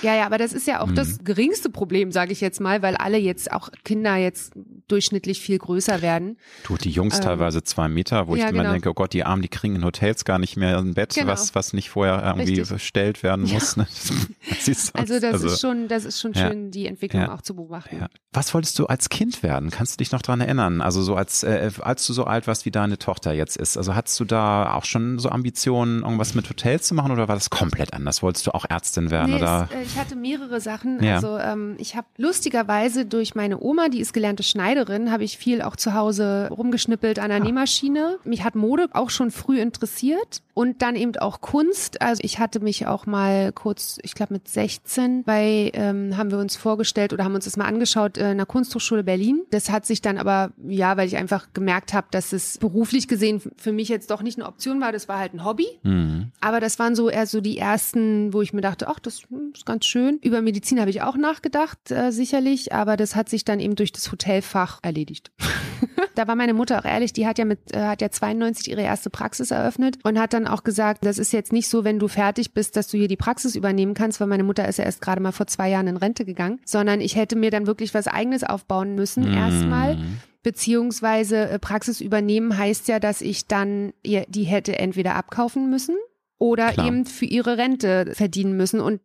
ja, ja, aber das ist ja auch mhm. das geringste Problem, sage ich jetzt mal, weil alle jetzt auch Kinder jetzt durchschnittlich viel größer werden. Du, die Jungs ähm, teilweise zwei Meter, wo ja, ich immer genau. denke, oh Gott, die Armen, die kriegen in Hotels gar nicht mehr ein Bett, genau. was was nicht vorher irgendwie Richtig. bestellt werden muss. Ja. Ne? also das also, ist schon, das ist schon schön, ja. die Entwicklung auch zu beobachten. Was wolltest du als Kind werden? Kannst du dich noch dran erinnern? Also so als äh, als du so alt warst, wie deine Tochter jetzt ist. Also hattest du da auch schon so Ambitionen, irgendwas mit Hotels zu machen oder war das komplett anders? Wolltest du auch Ärztin werden? Nee, oder? Es, äh, ich hatte mehrere Sachen. Ja. Also ähm, ich habe lustigerweise durch meine Oma, die ist gelernte Schneiderin, habe ich viel auch zu Hause rumgeschnippelt an der ah. Nähmaschine. Mich hat Mode auch schon früh interessiert. Und dann eben auch Kunst. Also ich hatte mich auch mal kurz, ich glaube mit 16, bei ähm, haben wir uns vorgestellt oder haben uns das mal angeschaut äh, in der Kunsthochschule Berlin. Das hat sich dann aber ja, weil ich einfach gemerkt habe, dass es beruflich gesehen für mich jetzt doch nicht eine Option war. Das war halt ein Hobby. Mhm. Aber das waren so eher so die ersten, wo ich mir dachte, ach, das ist ganz schön. Über Medizin habe ich auch nachgedacht, äh, sicherlich, aber das hat sich dann eben durch das Hotelfach erledigt. da war meine Mutter auch ehrlich, die hat ja mit, äh, hat ja 92 ihre erste Praxis eröffnet und hat dann auch gesagt, das ist jetzt nicht so, wenn du fertig bist, dass du hier die Praxis übernehmen kannst, weil meine Mutter ist ja erst gerade mal vor zwei Jahren in Rente gegangen, sondern ich hätte mir dann wirklich was eigenes aufbauen müssen, mhm. erstmal beziehungsweise äh, Praxis übernehmen heißt ja, dass ich dann die hätte entweder abkaufen müssen oder Klar. eben für ihre Rente verdienen müssen und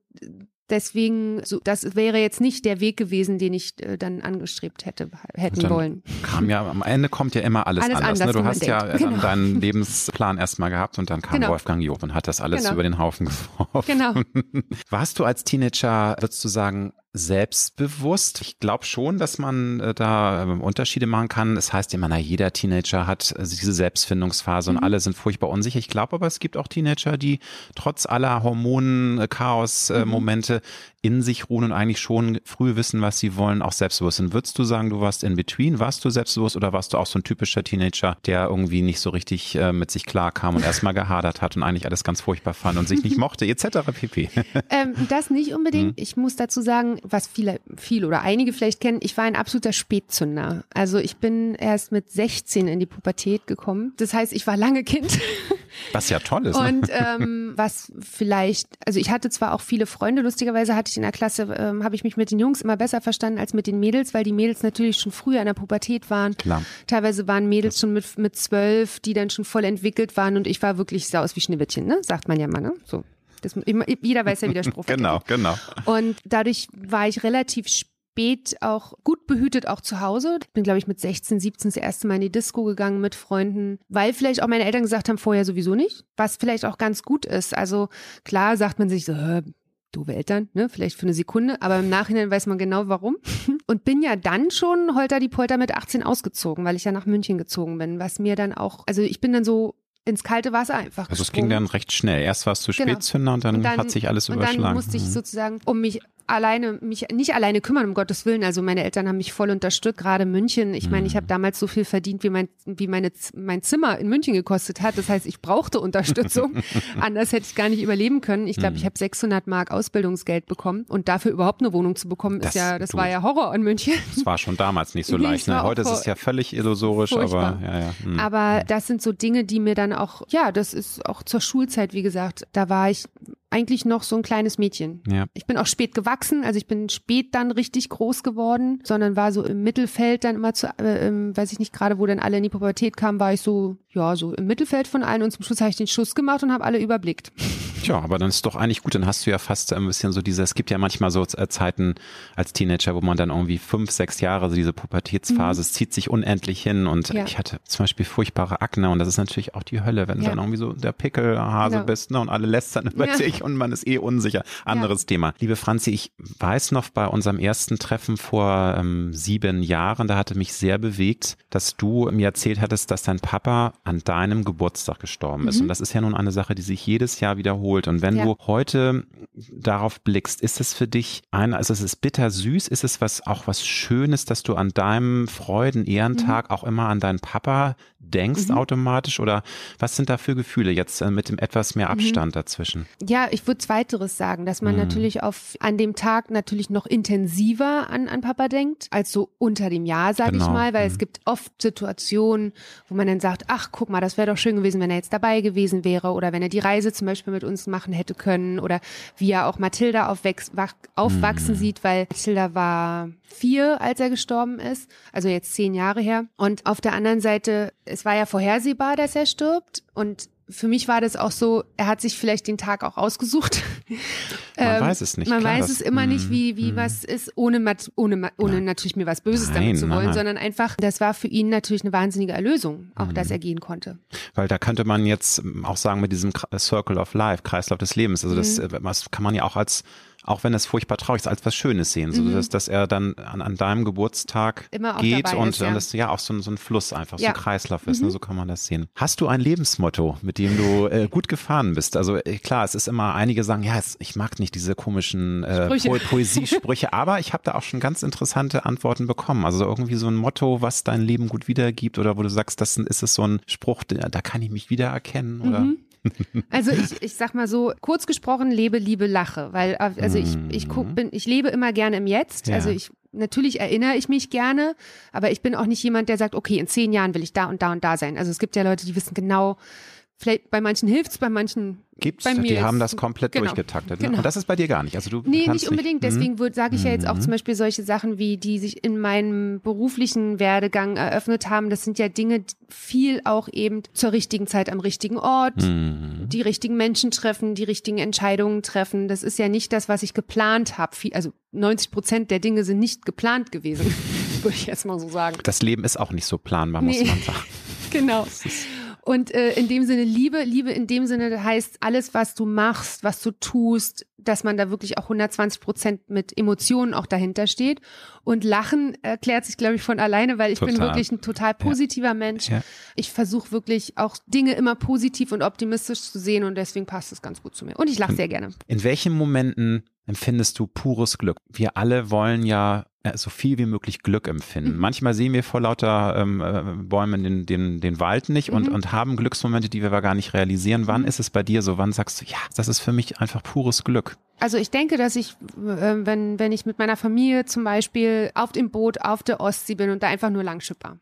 Deswegen, so, das wäre jetzt nicht der Weg gewesen, den ich äh, dann angestrebt hätte, hätten wollen. Kam ja, am Ende kommt ja immer alles, alles anders. Ne? Du hast ja äh, genau. deinen Lebensplan erstmal gehabt und dann kam genau. Wolfgang Job und hat das alles genau. über den Haufen geworfen. Genau. Warst du als Teenager, würdest du sagen, selbstbewusst. Ich glaube schon, dass man äh, da äh, Unterschiede machen kann. Es heißt immer, na, jeder Teenager hat äh, diese Selbstfindungsphase mhm. und alle sind furchtbar unsicher. Ich glaube aber, es gibt auch Teenager, die trotz aller Hormonen, Chaos, mhm. Momente in sich ruhen und eigentlich schon früh wissen, was sie wollen, auch selbstbewusst sind. Würdest du sagen, du warst in between? Warst du selbstbewusst oder warst du auch so ein typischer Teenager, der irgendwie nicht so richtig äh, mit sich klar kam und erstmal gehadert hat und eigentlich alles ganz furchtbar fand und sich nicht mochte, etc. pp? Ähm, das nicht unbedingt. Mhm. Ich muss dazu sagen, was viele, viele oder einige vielleicht kennen, ich war ein absoluter Spätzünder. Also ich bin erst mit 16 in die Pubertät gekommen. Das heißt, ich war lange Kind. Was ja toll ist. Ne? Und ähm, was vielleicht, also ich hatte zwar auch viele Freunde, lustigerweise hatte ich in der Klasse, ähm, habe ich mich mit den Jungs immer besser verstanden als mit den Mädels, weil die Mädels natürlich schon früher in der Pubertät waren. Klar. Teilweise waren Mädels schon mit, mit zwölf, die dann schon voll entwickelt waren und ich war wirklich sah aus wie Schneewittchen, ne? Sagt man ja mal, ne? So. Das, jeder weiß ja, wie der Spruch Genau, genau. Und dadurch war ich relativ spät auch gut behütet auch zu Hause. Ich bin, glaube ich, mit 16, 17 das erste Mal in die Disco gegangen mit Freunden, weil vielleicht auch meine Eltern gesagt haben, vorher sowieso nicht, was vielleicht auch ganz gut ist. Also klar sagt man sich so, doofe Eltern, ne? Vielleicht für eine Sekunde, aber im Nachhinein weiß man genau warum. Und bin ja dann schon holter die Polter mit 18 ausgezogen, weil ich ja nach München gezogen bin, was mir dann auch, also ich bin dann so ins kalte Wasser einfach. Also es ging dann recht schnell. Erst warst du genau. Spätzünder und dann, und dann, hat sich alles überschlagen. Und dann musste ich mhm. sozusagen, um mich alleine mich nicht alleine kümmern, um Gottes Willen. Also meine Eltern haben mich voll unterstützt, gerade München. Ich meine, ich habe mhm. damals so viel verdient, wie mein, wie meine, mein Zimmer in München gekostet hat. Das heißt, ich brauchte Unterstützung. Anders hätte ich gar nicht überleben können. Ich glaube, ich mhm. habe 600 Mark Ausbildungsgeld bekommen und dafür überhaupt eine Wohnung zu bekommen, das, ist ja, das du, war ja Horror in München. Das war schon damals nicht so leicht. Ne? Heute ist es ja völlig illusorisch, furchtbar. aber ja, ja. Hm. Aber das sind so Dinge, die mir dann auch, ja, das ist auch zur Schulzeit, wie gesagt, da war ich eigentlich noch so ein kleines Mädchen. Ja. Ich bin auch spät gewachsen, also ich bin spät dann richtig groß geworden, sondern war so im Mittelfeld dann immer zu, äh, ähm, weiß ich nicht gerade, wo dann alle in die Pubertät kamen, war ich so, ja, so im Mittelfeld von allen und zum Schluss habe ich den Schuss gemacht und habe alle überblickt. Tja, aber dann ist doch eigentlich gut, dann hast du ja fast ein bisschen so diese, es gibt ja manchmal so äh, Zeiten als Teenager, wo man dann irgendwie fünf, sechs Jahre, so diese Pubertätsphase, mhm. es zieht sich unendlich hin und ja. ich hatte zum Beispiel furchtbare Akne und das ist natürlich auch die Hölle, wenn ja. du dann irgendwie so der Pickelhase ja. bist ne, und alle lästern über dich und man ist eh unsicher. Anderes Thema. Liebe Franzi, ich weiß noch bei unserem ersten Treffen vor ähm, sieben Jahren, da hatte mich sehr bewegt, dass du mir erzählt hattest, dass dein Papa an deinem Geburtstag gestorben ist. Mhm. Und das ist ja nun eine Sache, die sich jedes Jahr wiederholt. Und wenn ja. du heute darauf blickst, ist es für dich ein, also es ist bitter süß, ist es was auch was Schönes, dass du an deinem Freuden-Ehrentag mhm. auch immer an deinen Papa denkst mhm. automatisch oder was sind da für Gefühle jetzt äh, mit dem etwas mehr mhm. Abstand dazwischen? Ja, ich würde zweiteres sagen, dass man mhm. natürlich auf an dem Tag natürlich noch intensiver an, an Papa denkt, als so unter dem Jahr, sage genau. ich mal, weil es mhm. gibt oft Situationen, wo man dann sagt, ach guck mal, das wäre doch schön gewesen, wenn er jetzt dabei gewesen wäre oder wenn er die Reise zum Beispiel mit uns machen hätte können oder wie er auch Mathilda aufwachs, aufwachsen mhm. sieht, weil Mathilda war vier, als er gestorben ist, also jetzt zehn Jahre her. Und auf der anderen Seite, es war ja vorhersehbar, dass er stirbt und für mich war das auch so, er hat sich vielleicht den Tag auch ausgesucht. Man ähm, weiß es nicht. Man klar, weiß es immer nicht, wie, wie mm. was ist, ohne, ohne, ohne natürlich mir was Böses nein, damit zu wollen, nein, sondern einfach, das war für ihn natürlich eine wahnsinnige Erlösung, auch mm. dass er gehen konnte. Weil da könnte man jetzt auch sagen, mit diesem Circle of Life, Kreislauf des Lebens, also das, mm. das kann man ja auch als auch wenn es furchtbar traurig ist, als was Schönes sehen, so dass, dass er dann an, an deinem Geburtstag Immer geht und, ist, ja. und das ja auch so, ein- so ein Fluss einfach, so Ja. ein Kreislauf ist, ne? so kann man das sehen. Hast du ein Lebensmotto, mit dem du äh, gut gefahren bist? Also äh, klar, es ist immer, einige sagen, ja, es, ich mag nicht diese komischen äh. Po Poesiesprüche, aber ich habe da auch schon ganz interessante Antworten bekommen. Also irgendwie so ein Motto, was dein Leben gut wiedergibt oder wo du sagst, das ist es so ein Spruch, da da kann ich mich wiedererkennen oder Mhm. Also ich, ich sag mal so, kurz gesprochen, lebe, liebe, lache, weil äh, also ich, ich guck, bin, ich lebe immer gerne im Jetzt. Ja. Also ich natürlich erinnere ich mich gerne, aber ich bin auch nicht jemand, der sagt, okay, in zehn Jahren will ich da und da und da sein. Also es gibt ja Leute, die wissen genau, vielleicht bei manchen hilft's, bei manchen gibt's? bei die haben das komplett genau, durchgetaktet. Ne? genau. Und das ist bei dir gar nicht. Also du Nee, nicht unbedingt. Dich, hm? Deswegen sage ich ja jetzt auch zum Beispiel solche Sachen wie, die sich in meinem beruflichen Werdegang eröffnet haben. Das sind ja Dinge, die viel auch eben zur richtigen Zeit am richtigen Ort, Mhm. die richtigen Menschen treffen, die richtigen Entscheidungen treffen. Das ist ja nicht das, was ich geplant habe. Also 90 Prozent der Dinge sind nicht geplant gewesen, würde ich jetzt mal so sagen. Das Leben ist auch nicht so planbar, muss Nee. man sagen. Genau. Und äh, in dem Sinne Liebe, Liebe in dem Sinne heißt alles, was du machst, was du tust, dass man da wirklich auch 120 Prozent mit Emotionen auch dahinter steht. Und Lachen erklärt sich, glaube ich, von alleine, weil ich bin Total. wirklich ein total positiver Mensch. Ja. Ich versuche wirklich auch Dinge immer positiv und optimistisch zu sehen und deswegen passt es ganz gut zu mir. Und ich lache sehr gerne. In welchen Momenten empfindest du pures Glück? Wir alle wollen ja so viel wie möglich Glück empfinden. Mhm. Manchmal sehen wir vor lauter ähm, äh, Bäumen den, den, den Wald nicht und, Mhm. und haben Glücksmomente, die wir aber gar nicht realisieren. Wann ist es bei dir so? Wann sagst du, ja, das ist für mich einfach pures Glück? Also ich denke, dass ich, äh, wenn, wenn ich mit meiner Familie zum Beispiel auf dem Boot auf der Ostsee bin und da einfach nur lang schipper.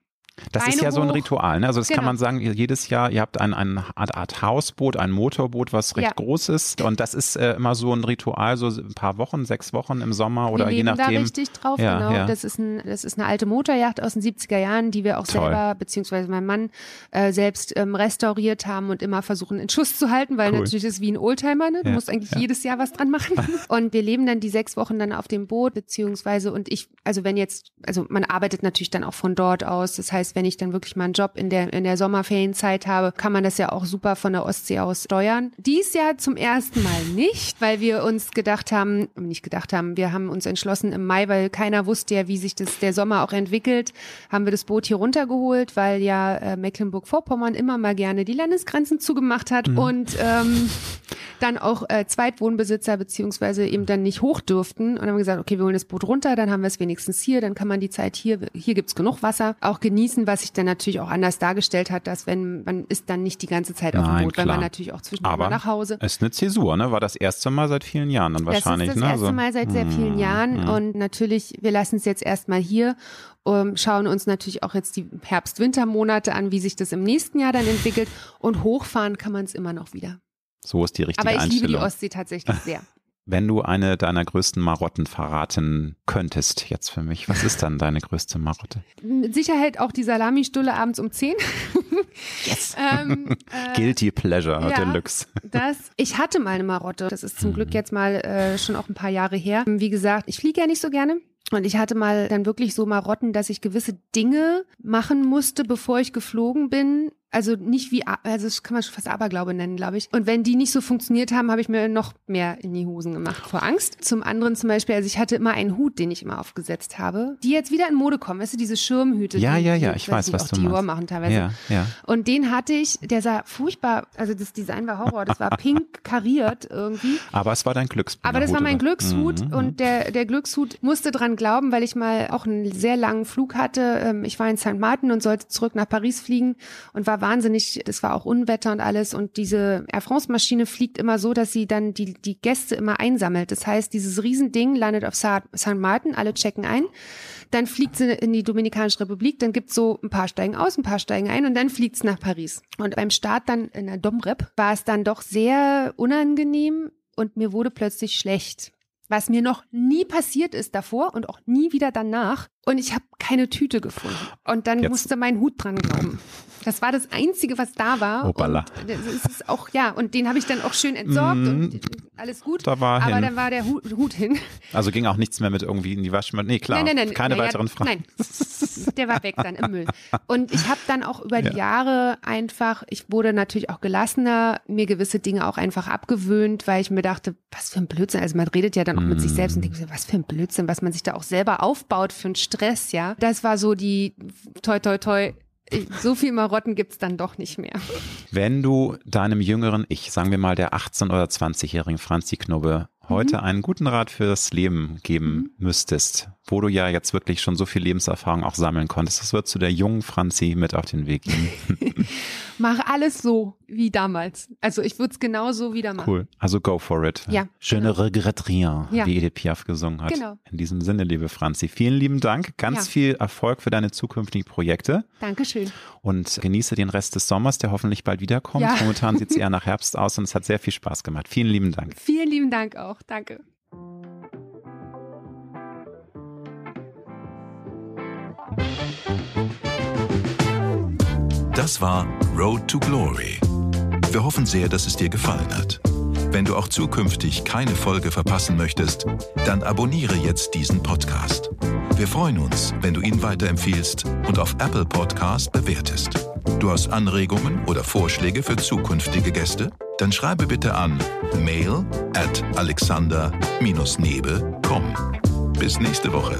Das ist Beine ja so ein hoch. Ritual. Ne? Also das kann Genau. man sagen, jedes Jahr, ihr habt ein, ein Art, Art Hausboot, ein Motorboot, was recht Ja. groß ist. Und das ist äh, immer so ein Ritual, so ein paar Wochen, sechs Wochen im Sommer oder wir je leben da nachdem. richtig drauf, Ja, genau. ja. Das ist ein, das ist eine alte Motorjacht aus den 70er Jahren, die wir auch Toll. selber, beziehungsweise mein Mann, äh, selbst ähm, restauriert haben und immer versuchen, in Schuss zu halten, weil Cool. natürlich ist es wie ein Oldtimer, ne? Du musst eigentlich jedes Jahr was dran machen. und wir leben dann die sechs Wochen dann auf dem Boot, beziehungsweise, und ich, also wenn jetzt, also man arbeitet natürlich dann auch von dort aus. Das heißt, wenn ich dann wirklich mal einen Job in der, in der Sommerferienzeit habe, kann man das ja auch super von der Ostsee aus steuern. Dies Jahr zum ersten Mal nicht, weil wir uns gedacht haben, nicht gedacht haben, wir haben uns entschlossen im Mai, weil keiner wusste ja, wie sich das der Sommer auch entwickelt, haben wir das Boot hier runtergeholt, weil ja äh, Mecklenburg-Vorpommern immer mal gerne die Landesgrenzen zugemacht hat und ähm, dann auch äh, Zweitwohnbesitzer beziehungsweise eben dann nicht hoch durften. Und haben gesagt, okay, wir holen das Boot runter, dann haben wir es wenigstens hier, dann kann man die Zeit hier, hier gibt's genug Wasser, auch genießen, was sich dann natürlich auch anders dargestellt hat, dass wenn man ist dann nicht die ganze Zeit auf dem Nein, Boot, weil klar. man natürlich auch zwischendurch mal nach Hause. ist eine Zäsur, ne? War das erste Mal seit vielen Jahren dann wahrscheinlich. Das ist das ne? erste Mal seit sehr vielen Mm, Jahren mm. und natürlich, wir lassen es jetzt erstmal hier, um, schauen uns natürlich auch jetzt die Herbst-Wintermonate an, wie sich das im nächsten Jahr dann entwickelt und hochfahren kann man es immer noch wieder. So ist die richtige Aber ich liebe die Einstellung. Ostsee tatsächlich sehr. Wenn du eine deiner größten Marotten verraten könntest jetzt für mich, was ist dann deine größte Marotte? Mit Sicherheit auch die Salamistulle abends um 10. Yes. ähm, äh, Guilty Pleasure ja. Deluxe. Das, ich hatte mal eine Marotte. Das ist zum Glück jetzt mal äh, schon auch ein paar Jahre her. Wie gesagt, ich fliege ja nicht so gerne. Und ich hatte mal dann wirklich so Marotten, dass ich gewisse Dinge machen musste, bevor ich geflogen bin. Also nicht wie, also das kann man schon fast Aberglaube nennen, glaube ich. Und wenn die nicht so funktioniert haben, habe ich mir noch mehr in die Hosen gemacht vor Angst. Zum anderen zum Beispiel, also ich hatte immer einen Hut, den ich immer aufgesetzt habe, die jetzt wieder in Mode kommen. Weißt du, diese Schirmhüte. Ja, die, ja, ja, ich weiß, was auch du Dior meinst. machen teilweise. Ja, ja. Und den hatte ich, der sah furchtbar, also das Design war Horror, das war pink kariert irgendwie. Aber es war dein Glücksbringer. Aber das war mein oder? Glückshut Mhm. und der, der Glückshut musste dran glauben, weil ich mal auch einen sehr langen Flug hatte. Ähm, Ich war in St. Martin und sollte zurück nach Paris fliegen und war wahnsinnig, das war auch Unwetter und alles und diese Air France Maschine fliegt immer so, dass sie dann die, die Gäste immer einsammelt. Das heißt, dieses Riesending landet auf St. Martin, alle checken ein. Dann fliegt sie in die Dominikanische Republik, dann gibt's so ein paar steigen aus, ein paar steigen ein und dann fliegt's nach Paris. Und beim Start dann in der Domrep war es dann doch sehr unangenehm und mir wurde plötzlich schlecht. Was mir noch nie passiert ist davor und auch nie wieder danach. Und ich habe keine Tüte gefunden. Und dann Jetzt. musste mein Hut dran glauben. Das war das Einzige, was da war. Hoppala. Und das ist es auch, ja, und den habe ich dann auch schön entsorgt und alles gut. Mhm. Da war Aber hin. dann war der Hut, Hut hin. Also ging auch nichts mehr mit irgendwie in die Waschmaschine. Nee, klar. Nein, nein, nein. Keine weiteren Fragen. Nein, der war weg dann im Müll. Und ich habe dann auch über die Jahre einfach, ich wurde natürlich auch gelassener, mir gewisse Dinge auch einfach abgewöhnt, weil ich mir dachte, was für ein Blödsinn. Also man redet ja dann auch mit sich selbst und denkt, sich, was für ein Blödsinn, was man sich da auch selber aufbaut für einen Stress, ja. Das war so die, toi, toi, toi, so viel Marotten gibt's dann doch nicht mehr. Wenn du deinem jüngeren Ich, sagen wir mal der 18- oder 20-jährigen Franzi Knubbe, heute einen guten Rat fürs Leben geben müsstest, wo du ja jetzt wirklich schon so viel Lebenserfahrung auch sammeln konntest, was würdest du der jungen Franzi mit auf den Weg geben? Mach alles so wie damals. Also ich würde es genauso wieder machen. Cool. Also go for it. Ja, Je ne regrette rien, Ja. wie Edith Piaf gesungen hat. Genau. In diesem Sinne, liebe Franzi, vielen lieben Dank. Ganz Ja. viel Erfolg für deine zukünftigen Projekte Dankeschön. und genieße den Rest des Sommers, der hoffentlich bald wiederkommt. Ja. Momentan sieht es eher nach Herbst aus und es hat sehr viel Spaß gemacht. Vielen lieben Dank. Vielen lieben Dank auch. Danke. Das war Road to Glory. Wir hoffen sehr, dass es dir gefallen hat. Wenn du auch zukünftig keine Folge verpassen möchtest, dann abonniere jetzt diesen Podcast. Wir freuen uns, wenn du ihn weiterempfiehlst und auf Apple Podcast bewertest. Du hast Anregungen oder Vorschläge für zukünftige Gäste? Dann schreibe bitte an mail at alexander-nebe.com. Bis nächste Woche.